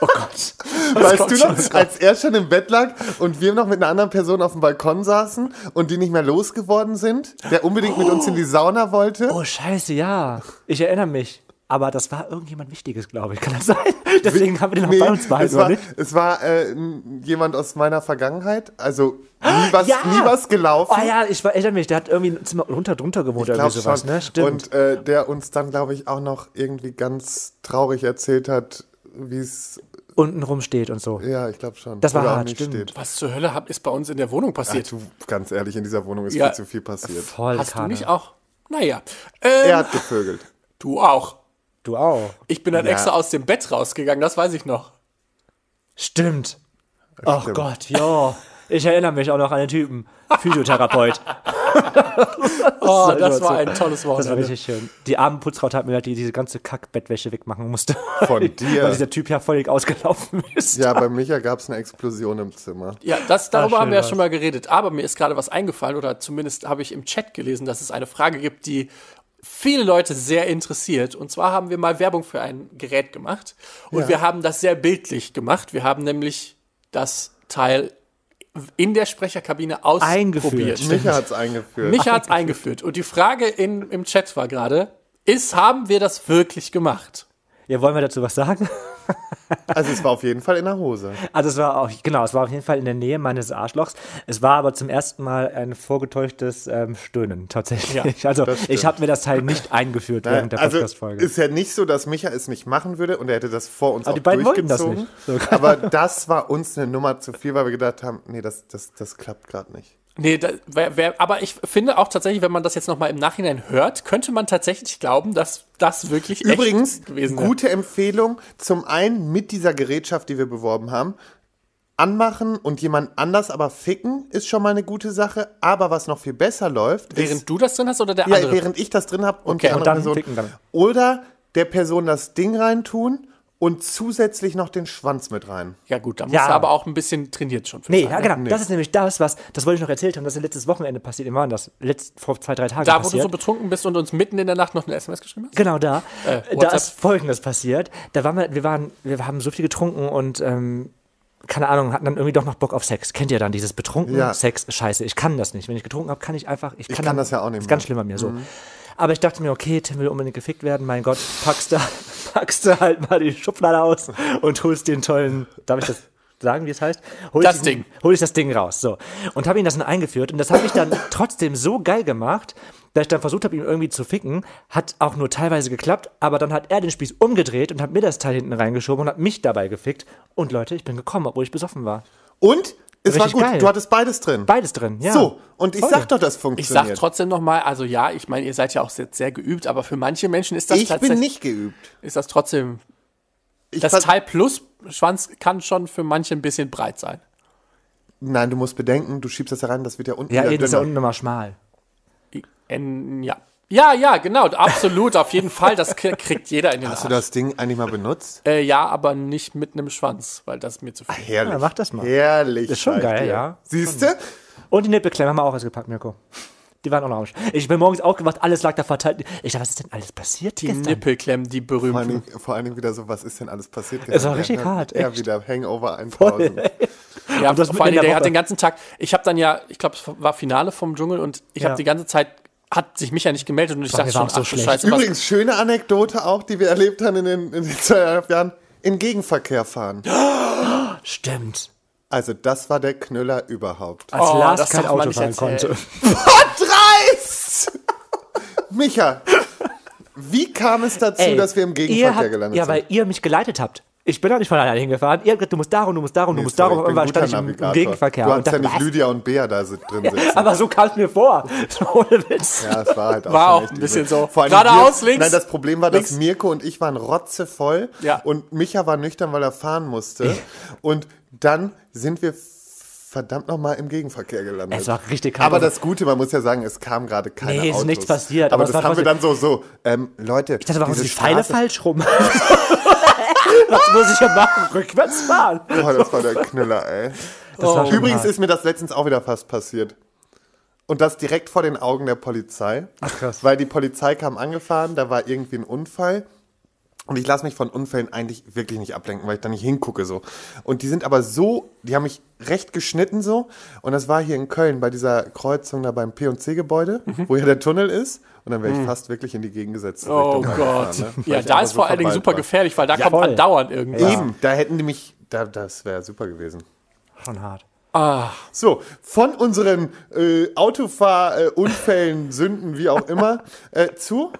[SPEAKER 1] Oh Gott. [laughs]
[SPEAKER 3] Weißt du
[SPEAKER 1] schon,
[SPEAKER 3] noch,
[SPEAKER 1] was
[SPEAKER 3] als er schon im Bett lag und wir noch mit einer anderen Person auf dem Balkon saßen und die nicht mehr losgeworden sind, der unbedingt mit uns in die Sauna wollte?
[SPEAKER 2] Oh, scheiße, ja. Ich erinnere mich. Aber das war irgendjemand Wichtiges, glaube ich. Kann das sein? [laughs] Deswegen haben wir den noch
[SPEAKER 3] Nee,
[SPEAKER 2] bei uns behalten,
[SPEAKER 3] es war,
[SPEAKER 2] oder
[SPEAKER 3] es war äh, jemand aus meiner Vergangenheit. Also nie was,
[SPEAKER 2] Ja!
[SPEAKER 3] nie was gelaufen.
[SPEAKER 2] Oh ja, ich erinnere mich, der hat irgendwie ein Zimmer runter drunter gewohnt oder
[SPEAKER 3] Glaub
[SPEAKER 2] irgendwie sowas,
[SPEAKER 3] schon.
[SPEAKER 2] ne? Stimmt.
[SPEAKER 3] Und äh, der uns dann, glaube ich, auch noch irgendwie ganz traurig erzählt hat, wie es,
[SPEAKER 2] unten rum steht und so.
[SPEAKER 3] ja, ich glaube schon.
[SPEAKER 2] Das war
[SPEAKER 3] Oder
[SPEAKER 2] hart, stimmt.
[SPEAKER 3] steht.
[SPEAKER 1] Was zur Hölle hat, ist bei uns in der Wohnung
[SPEAKER 3] Ach,
[SPEAKER 1] passiert?
[SPEAKER 3] du, ganz ehrlich, in dieser Wohnung ist
[SPEAKER 1] Ja.
[SPEAKER 3] viel zu viel passiert.
[SPEAKER 2] Voll
[SPEAKER 1] Hast du
[SPEAKER 2] Kanne.
[SPEAKER 1] nicht auch? Naja. Ähm,
[SPEAKER 3] Er hat gevögelt.
[SPEAKER 1] du auch.
[SPEAKER 2] Du auch.
[SPEAKER 1] Ich bin dann
[SPEAKER 3] Ja.
[SPEAKER 1] extra aus dem Bett rausgegangen, das weiß ich noch.
[SPEAKER 2] Stimmt. Ach
[SPEAKER 3] Stimmt.
[SPEAKER 2] Gott, ja. Ich erinnere mich auch noch an den Typen. Physiotherapeut. [laughs]
[SPEAKER 1] Oh, das war ein tolles
[SPEAKER 2] Das war richtig schön. Die arme Putzfrau hat mir leid, die diese ganze Kackbettwäsche wegmachen musste.
[SPEAKER 3] Von [laughs] dir.
[SPEAKER 2] Weil dieser Typ ja völlig ausgelaufen ist.
[SPEAKER 3] Ja, bei Micha gab es eine Explosion im Zimmer.
[SPEAKER 1] Ja, das, darüber
[SPEAKER 2] Ah,
[SPEAKER 1] haben wir ja schon mal geredet. Aber mir ist gerade was eingefallen, oder zumindest habe ich im Chat gelesen, dass es eine Frage gibt, die viele Leute sehr interessiert. Und zwar haben wir mal Werbung für ein Gerät gemacht. Und
[SPEAKER 3] Ja.
[SPEAKER 1] wir haben das sehr bildlich gemacht. Wir haben nämlich das Teil in der Sprecherkabine
[SPEAKER 2] Eingeführt.
[SPEAKER 1] ausprobiert.
[SPEAKER 3] Micha hat es eingeführt.
[SPEAKER 1] Micha hat es eingeführt. Und die Frage in, im Chat war gerade, ist, haben wir das wirklich gemacht?
[SPEAKER 2] Ja, wollen wir dazu was sagen?
[SPEAKER 3] Also es war auf jeden Fall in der Hose.
[SPEAKER 2] Also es war auch, genau, es war auf jeden Fall in der Nähe meines Arschlochs. Es war aber zum ersten Mal ein vorgetäuschtes ähm, Stöhnen, tatsächlich. [laughs] also
[SPEAKER 3] das stimmt.
[SPEAKER 2] ich habe mir das Teil nicht eingeführt während der
[SPEAKER 3] also
[SPEAKER 2] Podcast-Folge.
[SPEAKER 3] ist ja nicht so, dass Micha es nicht machen würde und er hätte das vor uns
[SPEAKER 2] Aber
[SPEAKER 3] auch
[SPEAKER 2] die beiden wollten das
[SPEAKER 3] durchgezogen.
[SPEAKER 2] nicht. So.
[SPEAKER 3] Aber das war uns eine Nummer zu viel, weil wir gedacht haben, nee, das, das, das klappt gerade nicht.
[SPEAKER 1] Nee, da, wär, wär, aber ich finde auch tatsächlich, wenn man das jetzt nochmal im Nachhinein hört, könnte man tatsächlich glauben, dass das wirklich
[SPEAKER 3] Übrigens,
[SPEAKER 1] echt gewesen wäre.
[SPEAKER 3] gute Empfehlung. Zum einen mit dieser Gerätschaft, die wir beworben haben. Anmachen und jemand anders aber ficken ist schon mal eine gute Sache. Aber was noch viel besser läuft,
[SPEAKER 1] Während
[SPEAKER 3] ist,
[SPEAKER 1] du das drin hast oder der
[SPEAKER 3] ja,
[SPEAKER 1] andere?
[SPEAKER 3] während ich das drin habe und
[SPEAKER 1] Okay,
[SPEAKER 3] die
[SPEAKER 1] und
[SPEAKER 3] andere
[SPEAKER 2] dann
[SPEAKER 3] Person.
[SPEAKER 2] ficken dann.
[SPEAKER 3] Oder der Person das Ding reintun und zusätzlich noch den Schwanz mit rein.
[SPEAKER 1] ja gut, da musst
[SPEAKER 2] Ja.
[SPEAKER 1] du aber auch ein bisschen trainiert schon. für
[SPEAKER 2] Nee,
[SPEAKER 1] sein,
[SPEAKER 2] ja,
[SPEAKER 1] ne?
[SPEAKER 2] genau. Das ist nämlich das, was, das wollte ich noch erzählt haben, das ist letztes Wochenende passiert. Immer das, letzt, vor zwei, drei Tagen
[SPEAKER 1] Da, wo du
[SPEAKER 2] passiert.
[SPEAKER 1] so betrunken bist und uns mitten in der Nacht noch eine SMS geschrieben hast?
[SPEAKER 2] Genau da.
[SPEAKER 1] Äh,
[SPEAKER 2] da ist Folgendes passiert. Da waren wir, wir waren, wir haben so viel getrunken und ähm, keine Ahnung, hatten dann irgendwie doch noch Bock auf Sex. Kennt ihr dann dieses betrunken
[SPEAKER 3] Ja.
[SPEAKER 2] Sex? Scheiße, ich kann das nicht. Wenn ich getrunken habe, kann ich einfach. Ich kann,
[SPEAKER 3] kann
[SPEAKER 2] dann-
[SPEAKER 3] das ja auch nicht
[SPEAKER 2] Ist ganz schlimm bei mir so. Aber ich dachte mir, okay, Tim will unbedingt gefickt werden. Mein Gott, packst du, packst du halt mal die Schublade aus und holst den tollen. Darf ich das sagen, wie es heißt? Hol
[SPEAKER 1] Das
[SPEAKER 2] ich
[SPEAKER 1] Ding.
[SPEAKER 2] Hol ich das Ding raus. So. Und habe ihn das dann eingeführt. Und das habe ich dann trotzdem so geil gemacht, dass ich dann versucht habe, ihn irgendwie zu ficken. Hat auch nur teilweise geklappt. Aber dann hat er den Spieß umgedreht und hat mir das Teil hinten reingeschoben und hat mich dabei gefickt. Und Leute, ich bin gekommen, obwohl ich besoffen war.
[SPEAKER 3] Und Es war gut.
[SPEAKER 2] geil.
[SPEAKER 3] Du hattest beides drin.
[SPEAKER 2] Beides drin, ja.
[SPEAKER 3] So, und ich
[SPEAKER 2] Voll.
[SPEAKER 3] sag doch, das
[SPEAKER 1] Ich
[SPEAKER 3] funktioniert.
[SPEAKER 1] sag trotzdem nochmal, also ja, ich meine, ihr seid ja auch sehr, sehr geübt, aber für manche Menschen ist das
[SPEAKER 3] ich bin
[SPEAKER 1] tatsächlich,
[SPEAKER 3] nicht geübt.
[SPEAKER 1] ist das trotzdem,
[SPEAKER 3] Ich
[SPEAKER 1] das Teil plus Schwanz kann schon für manche ein bisschen breit sein.
[SPEAKER 3] Nein, du musst bedenken, du schiebst das herein, das wird ja unten
[SPEAKER 2] Ja, eben ist ja unten immer schmal.
[SPEAKER 1] En, ja. Ja, ja, genau, absolut, auf jeden Fall, das kriegt jeder in den
[SPEAKER 3] Hast du
[SPEAKER 1] Arsch.
[SPEAKER 3] das Ding eigentlich mal benutzt?
[SPEAKER 1] Äh, ja, aber nicht mit einem Schwanz, weil das mir zu viel.
[SPEAKER 3] Herrlich.
[SPEAKER 2] Ja, mach das mal.
[SPEAKER 3] Herrlich.
[SPEAKER 2] Ist schon geil,
[SPEAKER 3] dir.
[SPEAKER 2] ja.
[SPEAKER 3] Siehst du?
[SPEAKER 2] Und die Nippelklemmen haben wir auch ausgepackt, Mirko. Die waren auch noch am Arsch. Ich bin morgens aufgewacht, alles lag da verteilt. Ich dachte, was ist denn alles passiert
[SPEAKER 1] Die
[SPEAKER 2] gestern?
[SPEAKER 1] Nippelklemmen, die
[SPEAKER 3] Vor allen,
[SPEAKER 1] berühmten.
[SPEAKER 3] Dingen, vor allen Dingen wieder so, was ist denn alles passiert?
[SPEAKER 2] Es war
[SPEAKER 3] gestern?
[SPEAKER 2] richtig
[SPEAKER 3] Ja,
[SPEAKER 2] hart, echt.
[SPEAKER 3] wieder Hangover 1000.
[SPEAKER 1] Ja,
[SPEAKER 2] Und das
[SPEAKER 1] vor allem,
[SPEAKER 2] der
[SPEAKER 1] der hat den ganzen Tag, ich habe dann ja, ich glaube, es war Finale vom Dschungel und ich
[SPEAKER 2] Ja.
[SPEAKER 1] habe die ganze Zeit, hat sich mich ja nicht gemeldet und ich
[SPEAKER 2] Boah,
[SPEAKER 1] dachte schon,
[SPEAKER 2] so
[SPEAKER 1] ach
[SPEAKER 2] schlecht.
[SPEAKER 1] Scheiße, was,
[SPEAKER 3] Übrigens, schöne Anekdote auch, die wir erlebt haben in den, in den zweieinhalb Jahren. In Gegenverkehr fahren. [gasps]
[SPEAKER 2] Stimmt.
[SPEAKER 3] Also, das war der Knüller überhaupt.
[SPEAKER 2] Als
[SPEAKER 1] Oh,
[SPEAKER 2] Lars kein Auto fahren konnte.
[SPEAKER 3] Dreist! [laughs] Micha, wie kam es dazu,
[SPEAKER 2] Ey,
[SPEAKER 3] dass wir im Gegenverkehr
[SPEAKER 2] habt-
[SPEAKER 3] gelandet
[SPEAKER 2] Ja,
[SPEAKER 3] sind?
[SPEAKER 2] weil ihr mich geleitet habt. Ich bin doch nicht von alleine hingefahren. Ihr habt gesagt, du musst darum, du musst darum, du musst
[SPEAKER 3] sorry,
[SPEAKER 2] darum. Irgendwann
[SPEAKER 3] guter
[SPEAKER 2] stand ich im. Gegenverkehr.
[SPEAKER 3] Du
[SPEAKER 2] und
[SPEAKER 3] hast ja
[SPEAKER 2] dachte,
[SPEAKER 3] nicht
[SPEAKER 2] was?
[SPEAKER 3] Lydia und Bea da drin sitzen.
[SPEAKER 2] Aber so kam es mir vor. [laughs] [laughs] So Ohne Witz.
[SPEAKER 3] Ja, es war halt auch,
[SPEAKER 1] War auch ein bisschen so.
[SPEAKER 3] Vor allem
[SPEAKER 1] Geradeaus,
[SPEAKER 3] wir-
[SPEAKER 1] links,
[SPEAKER 3] Nein, das Problem war, dass
[SPEAKER 1] links.
[SPEAKER 3] Mirko und ich waren rotzevoll
[SPEAKER 1] Ja.
[SPEAKER 3] und Micha war nüchtern, weil er fahren musste. Und dann sind wir verdammt nochmal im Gegenverkehr gelandet.
[SPEAKER 2] Es war richtig kalt.
[SPEAKER 3] Aber das Gute, man muss ja sagen, es kam gerade keine
[SPEAKER 2] Nee, es ist
[SPEAKER 3] Autos.
[SPEAKER 2] nichts passiert,
[SPEAKER 3] Aber,
[SPEAKER 2] aber
[SPEAKER 3] das haben wir dann so, so, ähm, Leute,
[SPEAKER 2] Ich dachte, warum sind die Pfeile falsch rum? [laughs] [laughs] Was muss ich ja machen? Rückwärts fahren.
[SPEAKER 3] Boah, das war der Knüller, ey.
[SPEAKER 2] Schon
[SPEAKER 3] Übrigens
[SPEAKER 2] hart.
[SPEAKER 3] ist mir das letztens auch wieder fast passiert. Und das direkt vor den Augen der Polizei.
[SPEAKER 2] Ach, krass.
[SPEAKER 3] Weil die Polizei kam angefahren, da war irgendwie ein Unfall. Und ich lasse mich von Unfällen eigentlich wirklich nicht ablenken, weil ich da nicht hingucke so. Und die sind aber so, die haben mich recht geschnitten so. Und das war hier in Köln bei dieser Kreuzung da beim P&C-Gebäude, wo ja der Tunnel ist. Und dann wäre ich fast wirklich in die gegengesätzte
[SPEAKER 1] oh
[SPEAKER 3] Richtung
[SPEAKER 1] Gott.
[SPEAKER 3] reingefahren, ne?
[SPEAKER 1] Ja, da ist
[SPEAKER 3] so
[SPEAKER 1] vor allen Dingen super
[SPEAKER 3] war.
[SPEAKER 1] gefährlich, weil da
[SPEAKER 2] Ja,
[SPEAKER 1] kommt
[SPEAKER 2] voll.
[SPEAKER 1] andauernd irgendwie.
[SPEAKER 3] Eben, da hätten die mich, da, das wäre super gewesen.
[SPEAKER 2] Schon hart.
[SPEAKER 3] So, von unseren äh, Autofahrunfällen, Sünden, wie auch immer, äh, zu.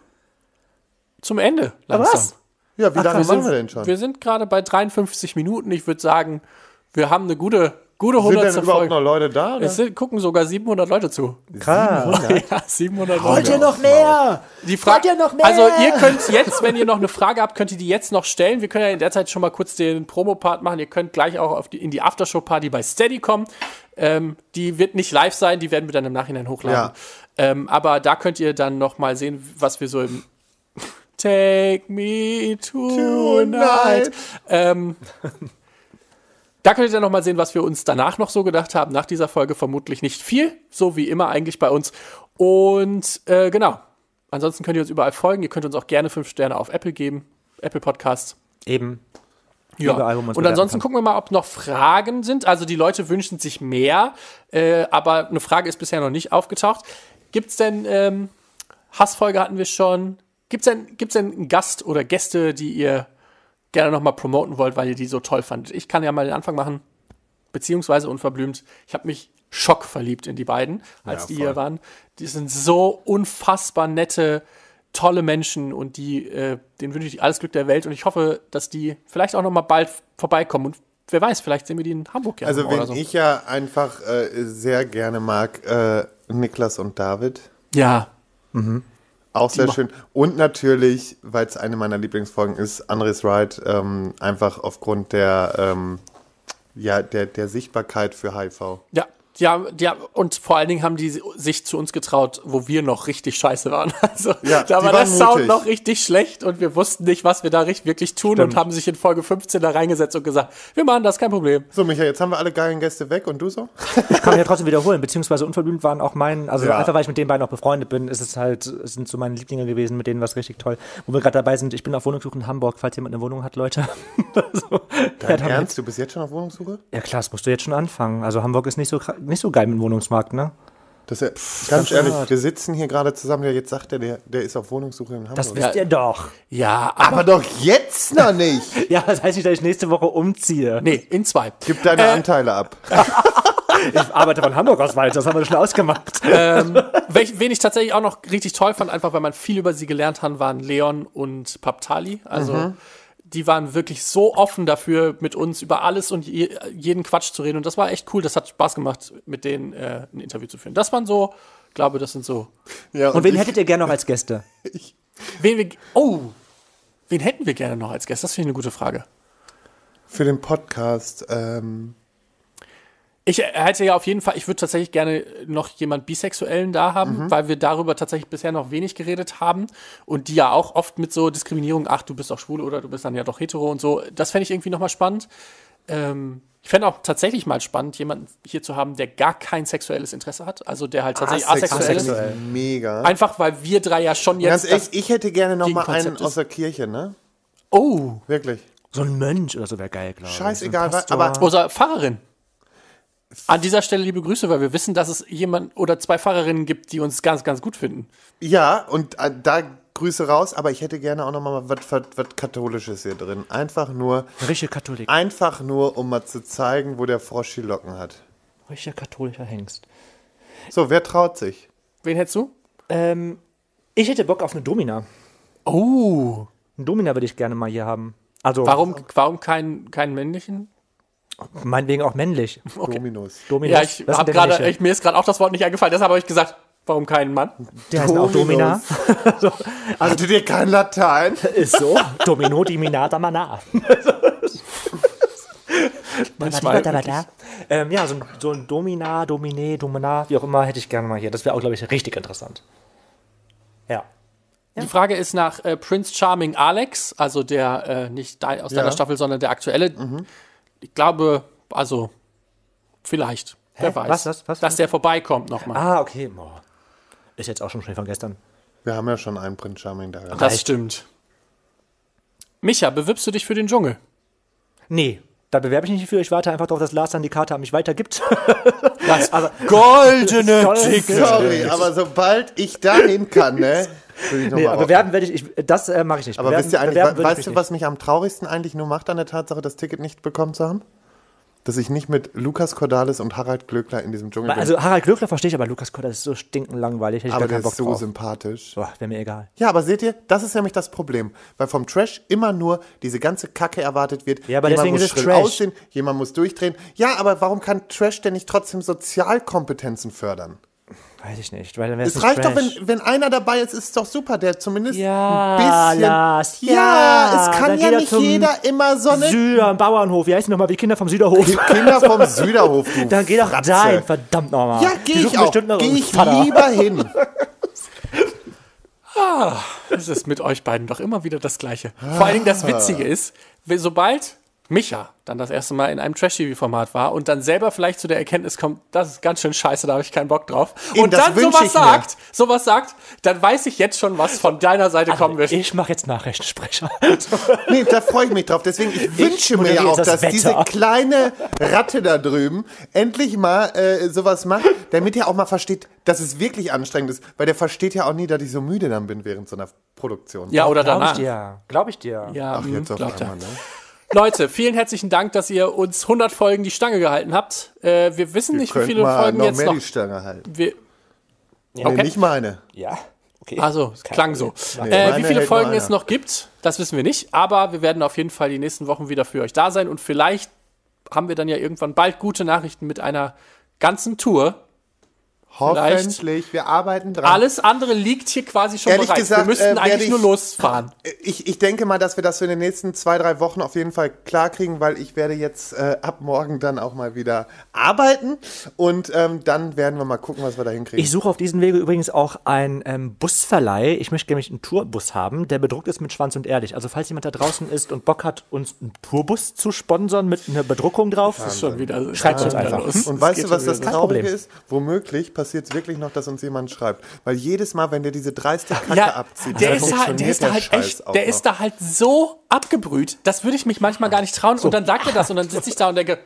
[SPEAKER 1] Zum Ende langsam.
[SPEAKER 2] was?
[SPEAKER 3] Ja, wie lange
[SPEAKER 1] Wir
[SPEAKER 3] machen
[SPEAKER 1] sind,
[SPEAKER 3] wir denn schon?
[SPEAKER 1] wir sind gerade bei 53 Minuten. Ich würde sagen, wir haben eine gute, gute
[SPEAKER 3] Sind denn
[SPEAKER 1] 100.
[SPEAKER 3] überhaupt
[SPEAKER 1] Folge.
[SPEAKER 3] noch Leute da? Oder?
[SPEAKER 1] Es sind, gucken sogar 700 Leute zu.
[SPEAKER 2] Krass. [laughs]
[SPEAKER 1] Ja, 700
[SPEAKER 2] Wollt
[SPEAKER 1] Leute.
[SPEAKER 2] ihr noch mehr?
[SPEAKER 1] Die
[SPEAKER 2] Wollt ihr noch mehr?
[SPEAKER 1] Also ihr könnt jetzt, wenn ihr noch eine Frage habt, könnt ihr die jetzt noch stellen. Wir können ja in der Zeit schon mal kurz den Promo-Part machen. Ihr könnt gleich auch auf die, in die Aftershow-Party bei Steady kommen. Ähm, die wird nicht live sein, die werden wir dann im Nachhinein hochladen.
[SPEAKER 3] Ja.
[SPEAKER 1] Ähm, aber da könnt ihr dann noch mal sehen, was wir so im [laughs] Take me tonight.
[SPEAKER 3] Tonight.
[SPEAKER 1] Ähm, [laughs] da könnt ihr dann noch mal sehen, was wir uns danach noch so gedacht haben. Nach dieser Folge vermutlich nicht viel, so wie immer eigentlich bei uns. Und äh, genau. Ansonsten könnt ihr uns überall folgen. Ihr könnt uns auch gerne fünf Sterne auf Apple geben, Apple Podcasts.
[SPEAKER 2] Eben.
[SPEAKER 1] Ja.
[SPEAKER 2] Überall, wo man uns
[SPEAKER 1] Und ansonsten gucken wir mal, ob noch Fragen sind. Also die Leute wünschen sich mehr, äh, aber eine Frage ist bisher noch nicht aufgetaucht. Gibt's denn ähm, Hassfolge hatten wir schon? Gibt's denn gibt's denn einen Gast oder Gäste, die ihr gerne noch mal promoten wollt, weil ihr die so toll fandet? Ich kann ja mal den Anfang machen, beziehungsweise unverblümt. Ich habe mich schockverliebt in die beiden, als
[SPEAKER 3] Ja,
[SPEAKER 1] die
[SPEAKER 3] voll.
[SPEAKER 1] hier waren. Die sind so unfassbar nette, tolle Menschen und die, äh, denen wünsche ich alles Glück der Welt und ich hoffe, dass die vielleicht auch noch mal bald vorbeikommen und wer weiß, vielleicht sehen wir die in Hamburg ja
[SPEAKER 3] Also, wen
[SPEAKER 1] so.
[SPEAKER 3] ich ja einfach äh, sehr gerne mag, äh, Niklas und David.
[SPEAKER 1] ja,
[SPEAKER 3] Auch sehr schön. Und natürlich, weil es eine meiner Lieblingsfolgen ist, Andres Wright, ähm, einfach aufgrund der, ähm, ja, der, der Sichtbarkeit für HIV.
[SPEAKER 1] ja, ja, ja, und vor allen Dingen haben die sich zu uns getraut, wo wir noch richtig scheiße waren. [laughs] Also
[SPEAKER 3] Ja,
[SPEAKER 1] da war der Sound
[SPEAKER 3] mutig.
[SPEAKER 1] noch richtig schlecht und wir wussten nicht, was wir da richtig, wirklich tun und haben sich in Folge 15 da reingesetzt und gesagt, wir machen das, kein Problem.
[SPEAKER 3] So, Michael, jetzt haben wir alle geilen Gäste weg und du so?
[SPEAKER 2] Ich kann mich ja trotzdem wiederholen, beziehungsweise unverblümt waren auch mein, also
[SPEAKER 3] Ja.
[SPEAKER 2] einfach weil ich mit den beiden auch befreundet bin, ist es halt, es sind so meine Lieblinge gewesen, mit denen war es richtig toll. Wo wir gerade dabei sind, ich bin auf Wohnungssuche in Hamburg, falls jemand eine Wohnung hat, Leute. [laughs] so,
[SPEAKER 3] Dein Ernst? Du bist jetzt schon auf Wohnungssuche?
[SPEAKER 2] ja klar, das musst du jetzt schon anfangen. Also Hamburg ist nicht so, nicht so geil mit dem Wohnungsmarkt, ne?
[SPEAKER 3] Das ist ja, ganz
[SPEAKER 2] ganz
[SPEAKER 3] ehrlich,
[SPEAKER 2] hart.
[SPEAKER 3] wir sitzen hier gerade zusammen, ja, jetzt sagt er, der, der ist auf Wohnungssuche in Hamburg.
[SPEAKER 2] Das wisst ihr doch.
[SPEAKER 1] Ja, aber,
[SPEAKER 3] aber doch jetzt noch nicht! [laughs]
[SPEAKER 2] Ja, das heißt nicht, dass ich nächste Woche umziehe.
[SPEAKER 1] nee, in zwei.
[SPEAKER 3] Gib deine Anteile ab. [laughs]
[SPEAKER 2] Ich arbeite von Hamburg aus weiter, das haben wir schon ausgemacht.
[SPEAKER 1] Welch, wen ich tatsächlich auch noch richtig toll fand, einfach weil man viel über sie gelernt hat, waren Leon und Paptali. Also die waren wirklich so offen dafür, mit uns über alles und je, jeden Quatsch zu reden. Und das war echt cool. Das hat Spaß gemacht, mit denen äh, ein Interview zu führen. Das waren so, glaube, das sind so.
[SPEAKER 3] Ja,
[SPEAKER 2] Und wen
[SPEAKER 3] ich-
[SPEAKER 2] hättet ihr gerne noch als Gäste?
[SPEAKER 1] Wen wir, oh, wen hätten wir gerne noch als Gast? Das finde ich eine gute Frage.
[SPEAKER 3] Für den Podcast, ähm,
[SPEAKER 1] Ich hätte ja auf jeden Fall, ich würde tatsächlich gerne noch jemand Bisexuellen da haben, weil wir darüber tatsächlich bisher noch wenig geredet haben und die ja auch oft mit so Diskriminierung, ach, du bist doch schwul oder du bist dann ja doch hetero und so, das fände ich irgendwie nochmal spannend. Ähm, ich fände auch tatsächlich mal spannend, jemanden hier zu haben, der gar kein sexuelles Interesse hat, also der halt tatsächlich asexuell, ist.
[SPEAKER 3] asexuell. Mega.
[SPEAKER 1] Einfach, weil wir drei ja schon jetzt.
[SPEAKER 3] Ganz ehrlich, ich hätte gerne noch mal
[SPEAKER 1] Gegenkonzept
[SPEAKER 3] einen
[SPEAKER 1] ist.
[SPEAKER 3] aus der Kirche, ne?
[SPEAKER 1] oh,
[SPEAKER 3] Wirklich.
[SPEAKER 2] So ein Mönch oder so wäre geil, glaube ich.
[SPEAKER 3] Scheißegal,
[SPEAKER 2] So
[SPEAKER 3] aber-
[SPEAKER 1] Oder Pfarrerin. An dieser Stelle liebe Grüße, weil wir wissen, dass es jemand oder zwei Pfarrerinnen gibt, die uns ganz, ganz gut finden.
[SPEAKER 3] Ja, und äh, da Grüße raus, aber ich hätte gerne auch noch mal was, was, was Katholisches hier drin. Einfach nur,
[SPEAKER 2] Richtiger Katholik.
[SPEAKER 3] einfach nur, um mal zu zeigen, wo der Frosch die Locken hat.
[SPEAKER 2] Richtiger katholischer Hengst.
[SPEAKER 3] So, wer traut sich?
[SPEAKER 1] Wen hättest du?
[SPEAKER 2] Ähm, ich hätte Bock auf eine Domina.
[SPEAKER 1] Oh.
[SPEAKER 2] Eine Domina würde ich gerne mal hier haben. Also,
[SPEAKER 1] Warum, warum keinen keinen männlichen?
[SPEAKER 2] Meinetwegen auch männlich.
[SPEAKER 3] Dominus.
[SPEAKER 2] Dominus.
[SPEAKER 1] Ja, ich habe gerade, ich- mir ist gerade auch das Wort nicht eingefallen, deshalb habe ich gesagt, warum keinen Mann?
[SPEAKER 2] Der heißt auch Domina. [laughs] so,
[SPEAKER 3] Hattet ihr kein Latein? [laughs]
[SPEAKER 2] ist so. Domino, Diminata, Mana. [laughs]
[SPEAKER 1] Manchmal
[SPEAKER 2] Da, da, da. Ähm, ja, so ein, so ein Domina, Domine, Domina, wie auch immer, hätte ich gerne mal hier. Das wäre auch, glaube ich, richtig interessant. Ja.
[SPEAKER 1] Die Frage ist nach äh, Prince Charming Alex, also der äh, nicht de aus deiner
[SPEAKER 3] Ja.
[SPEAKER 1] Staffel, sondern der aktuelle. Ich glaube, also vielleicht, wer weiß,
[SPEAKER 2] Was, was, was?
[SPEAKER 1] dass der vorbeikommt nochmal.
[SPEAKER 2] Ah, okay. Boah. Ist jetzt auch schon schnell von gestern.
[SPEAKER 3] Wir haben ja schon einen Prinz Charming da gehabt.
[SPEAKER 1] das
[SPEAKER 2] reicht.
[SPEAKER 1] stimmt. Micha, bewirbst du dich für den Dschungel?
[SPEAKER 2] Nee, da bewerbe ich mich nicht für. Ich warte einfach darauf, dass Lars dann die Karte an mich weitergibt.
[SPEAKER 1] Das [laughs]
[SPEAKER 2] Aber- [laughs]
[SPEAKER 1] goldene. Ticket.
[SPEAKER 3] Sorry, aber sobald ich dahin kann, ne? [laughs] Ich
[SPEAKER 2] nee, bewerben werde ich, ich das äh, mache ich nicht.
[SPEAKER 3] Aber
[SPEAKER 2] bewerben,
[SPEAKER 3] wisst ihr eigentlich,
[SPEAKER 2] ich
[SPEAKER 3] weißt du, was mich am traurigsten eigentlich nur macht an der Tatsache, das Ticket nicht bekommen zu haben? Dass ich nicht mit Lukas Cordalis und Harald Glöckler in diesem Dschungel
[SPEAKER 2] nicht.
[SPEAKER 3] bin.
[SPEAKER 2] Also Harald Glöckler verstehe ich, aber Lukas Kotter ist so stinkend langweilig. Hätte ich
[SPEAKER 3] aber
[SPEAKER 2] gar
[SPEAKER 3] der
[SPEAKER 2] Bock
[SPEAKER 3] ist so
[SPEAKER 2] drauf.
[SPEAKER 3] sympathisch.
[SPEAKER 2] Boah, wäre mir egal.
[SPEAKER 3] Ja, aber seht ihr, das ist nämlich das Problem. Weil vom Trash immer nur diese ganze Kacke erwartet wird.
[SPEAKER 2] Ja, aber
[SPEAKER 3] jemand
[SPEAKER 2] deswegen
[SPEAKER 3] muss
[SPEAKER 2] ist es Trash.
[SPEAKER 3] aussehen, jemand muss durchdrehen. Ja, aber warum kann Trash denn nicht trotzdem Sozialkompetenzen fördern?
[SPEAKER 2] Weiß ich nicht. Weil dann
[SPEAKER 3] Es reicht doch,
[SPEAKER 2] Trash.
[SPEAKER 3] wenn, wenn einer dabei ist, ist es doch super, der zumindest
[SPEAKER 2] Ja,
[SPEAKER 3] ein bisschen.
[SPEAKER 2] Lars,
[SPEAKER 3] ja,
[SPEAKER 2] ja,
[SPEAKER 3] es kann ja nicht jeder immer so eine
[SPEAKER 2] Süder, Bauernhof. Wie heißen nochmal die Kinder vom Süderhof?
[SPEAKER 3] Kinder vom Süderhof. Du
[SPEAKER 2] Dann geh doch
[SPEAKER 3] Fratze.
[SPEAKER 2] dahin, verdammt nochmal.
[SPEAKER 3] Ja, geh
[SPEAKER 2] Die
[SPEAKER 3] ich auch. Geh ich
[SPEAKER 2] Vater.
[SPEAKER 3] lieber [laughs] hin.
[SPEAKER 1] Es ist mit euch beiden doch immer wieder das Gleiche. Vor allen Dingen das Witzige ist, sobald Micha dann das erste Mal in einem Trash-TV-Format war und dann selber vielleicht zu der Erkenntnis kommt, das ist ganz schön scheiße, da habe ich keinen Bock drauf.
[SPEAKER 3] Eben,
[SPEAKER 1] und dann sowas
[SPEAKER 3] ich
[SPEAKER 1] sagt, sowas sagt, dann weiß ich jetzt schon, was von deiner Seite kommen wird.
[SPEAKER 2] Ich mache jetzt Nachrichtensprecher. [laughs]
[SPEAKER 3] Nee, da freue ich mich drauf. Deswegen, ich wünsche mir ja auch,
[SPEAKER 2] das
[SPEAKER 3] dass
[SPEAKER 2] Wetter.
[SPEAKER 3] diese kleine Ratte da drüben endlich mal äh, sowas macht, damit er auch mal versteht, dass es wirklich anstrengend ist. Weil der versteht ja auch nie, dass ich so müde dann bin während so einer Produktion.
[SPEAKER 1] ja, oder
[SPEAKER 2] Glaube ich
[SPEAKER 1] danach.
[SPEAKER 2] dir. Glaube ich dir.
[SPEAKER 1] Ja,
[SPEAKER 3] Ach,
[SPEAKER 1] hm,
[SPEAKER 3] jetzt auf einmal, ne?
[SPEAKER 1] Leute, vielen herzlichen Dank, dass ihr uns 100 Folgen die Stange gehalten habt. Äh, wir wissen nicht, wie viele
[SPEAKER 3] mal
[SPEAKER 1] Folgen
[SPEAKER 3] noch
[SPEAKER 1] jetzt
[SPEAKER 3] mehr
[SPEAKER 1] noch.
[SPEAKER 3] die Stange halten.
[SPEAKER 1] Wir,
[SPEAKER 3] Nee,
[SPEAKER 1] Okay.
[SPEAKER 3] nicht meine.
[SPEAKER 2] Ja. Okay.
[SPEAKER 1] Also, es klang so.
[SPEAKER 3] Nee,
[SPEAKER 1] äh, wie viele Folgen es noch gibt, das wissen wir nicht. Aber wir werden auf jeden Fall die nächsten Wochen wieder für euch da sein. Und vielleicht haben wir dann ja irgendwann bald gute Nachrichten mit einer ganzen Tour.
[SPEAKER 3] Hoffentlich. Wir arbeiten dran.
[SPEAKER 1] Alles andere liegt hier quasi schon
[SPEAKER 3] Ehrlich
[SPEAKER 1] bereit.
[SPEAKER 3] gesagt,
[SPEAKER 1] wir müssten
[SPEAKER 3] äh,
[SPEAKER 1] eigentlich
[SPEAKER 3] ich-
[SPEAKER 1] nur losfahren.
[SPEAKER 3] Ich, ich denke mal, dass wir das für in den nächsten zwei, drei Wochen auf jeden Fall klar kriegen, weil ich werde jetzt äh, ab morgen dann auch mal wieder arbeiten und ähm, dann werden wir mal gucken, was wir da hinkriegen.
[SPEAKER 2] Ich suche auf diesem Wege übrigens auch einen ähm, Busverleih. Ich möchte nämlich einen Tourbus haben, der bedruckt ist mit Schwanz und Ehrlich. Also falls jemand da draußen ist und Bock hat, uns einen Tourbus zu sponsern mit einer Bedruckung drauf,
[SPEAKER 1] ist schon wieder.
[SPEAKER 2] Schreibt
[SPEAKER 1] schon
[SPEAKER 2] uns einfach.
[SPEAKER 1] los.
[SPEAKER 3] Und
[SPEAKER 1] Es
[SPEAKER 3] weißt du, was das. Traurige
[SPEAKER 2] Problem.
[SPEAKER 3] ist? Womöglich passiert es wirklich noch, dass uns jemand schreibt. Weil jedes Mal, wenn der diese dreiste Kacke
[SPEAKER 1] Ja,
[SPEAKER 3] abzieht,
[SPEAKER 1] der ist, halt, der ist da halt
[SPEAKER 3] Scheiß
[SPEAKER 1] echt, der ist da halt so abgebrüht, das würde ich mich manchmal gar nicht trauen. Und dann sagt er das und dann sitze ich da und denke,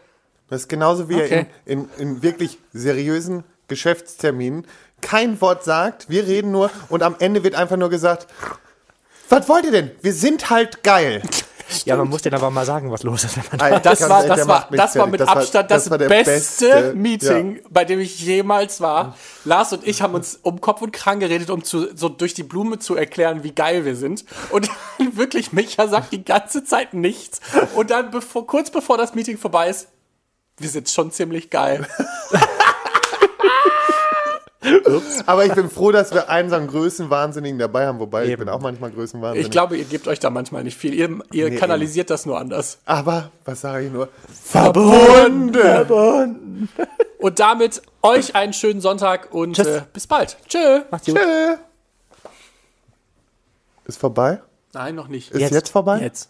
[SPEAKER 3] Das ist genauso wie
[SPEAKER 1] Okay.
[SPEAKER 3] er in, in, in wirklich seriösen Geschäftsterminen kein Wort sagt, wir reden nur und am Ende wird einfach nur gesagt, was wollt ihr denn? Wir sind halt geil. [laughs]
[SPEAKER 2] Ja, man muss denen aber mal sagen, was los ist. Wenn man
[SPEAKER 3] Alter,
[SPEAKER 1] Das war, das war, das war mit
[SPEAKER 3] Das war-
[SPEAKER 1] Abstand das,
[SPEAKER 3] das war der
[SPEAKER 1] beste,
[SPEAKER 3] beste,
[SPEAKER 1] Meeting,
[SPEAKER 3] ja.
[SPEAKER 1] bei dem ich jemals war. Lars und ich haben uns um Kopf und Kragen geredet, um zu, so durch die Blume zu erklären, wie geil wir sind. Und dann [laughs] wirklich, Micha sagt die ganze Zeit nichts. Und dann, bevor, kurz bevor das Meeting vorbei ist, wir sind schon ziemlich geil. [laughs]
[SPEAKER 3] Aber ich bin froh, dass wir einen so einen Größenwahnsinnigen dabei haben, wobei ich
[SPEAKER 2] Eben.
[SPEAKER 3] bin auch manchmal Größenwahnsinnig.
[SPEAKER 1] Ich glaube, ihr gebt euch da manchmal nicht viel. Ihr, ihr
[SPEAKER 3] Nee,
[SPEAKER 1] kanalisiert das nur anders.
[SPEAKER 3] Aber, was sage ich nur? Verbunden!
[SPEAKER 1] Und damit euch einen schönen Sonntag und äh, bis bald. Tschö.
[SPEAKER 2] Macht's gut.
[SPEAKER 3] Tschö. Ist vorbei?
[SPEAKER 1] Nein, noch nicht.
[SPEAKER 3] Ist
[SPEAKER 2] Jetzt.
[SPEAKER 3] jetzt, vorbei?
[SPEAKER 1] Jetzt.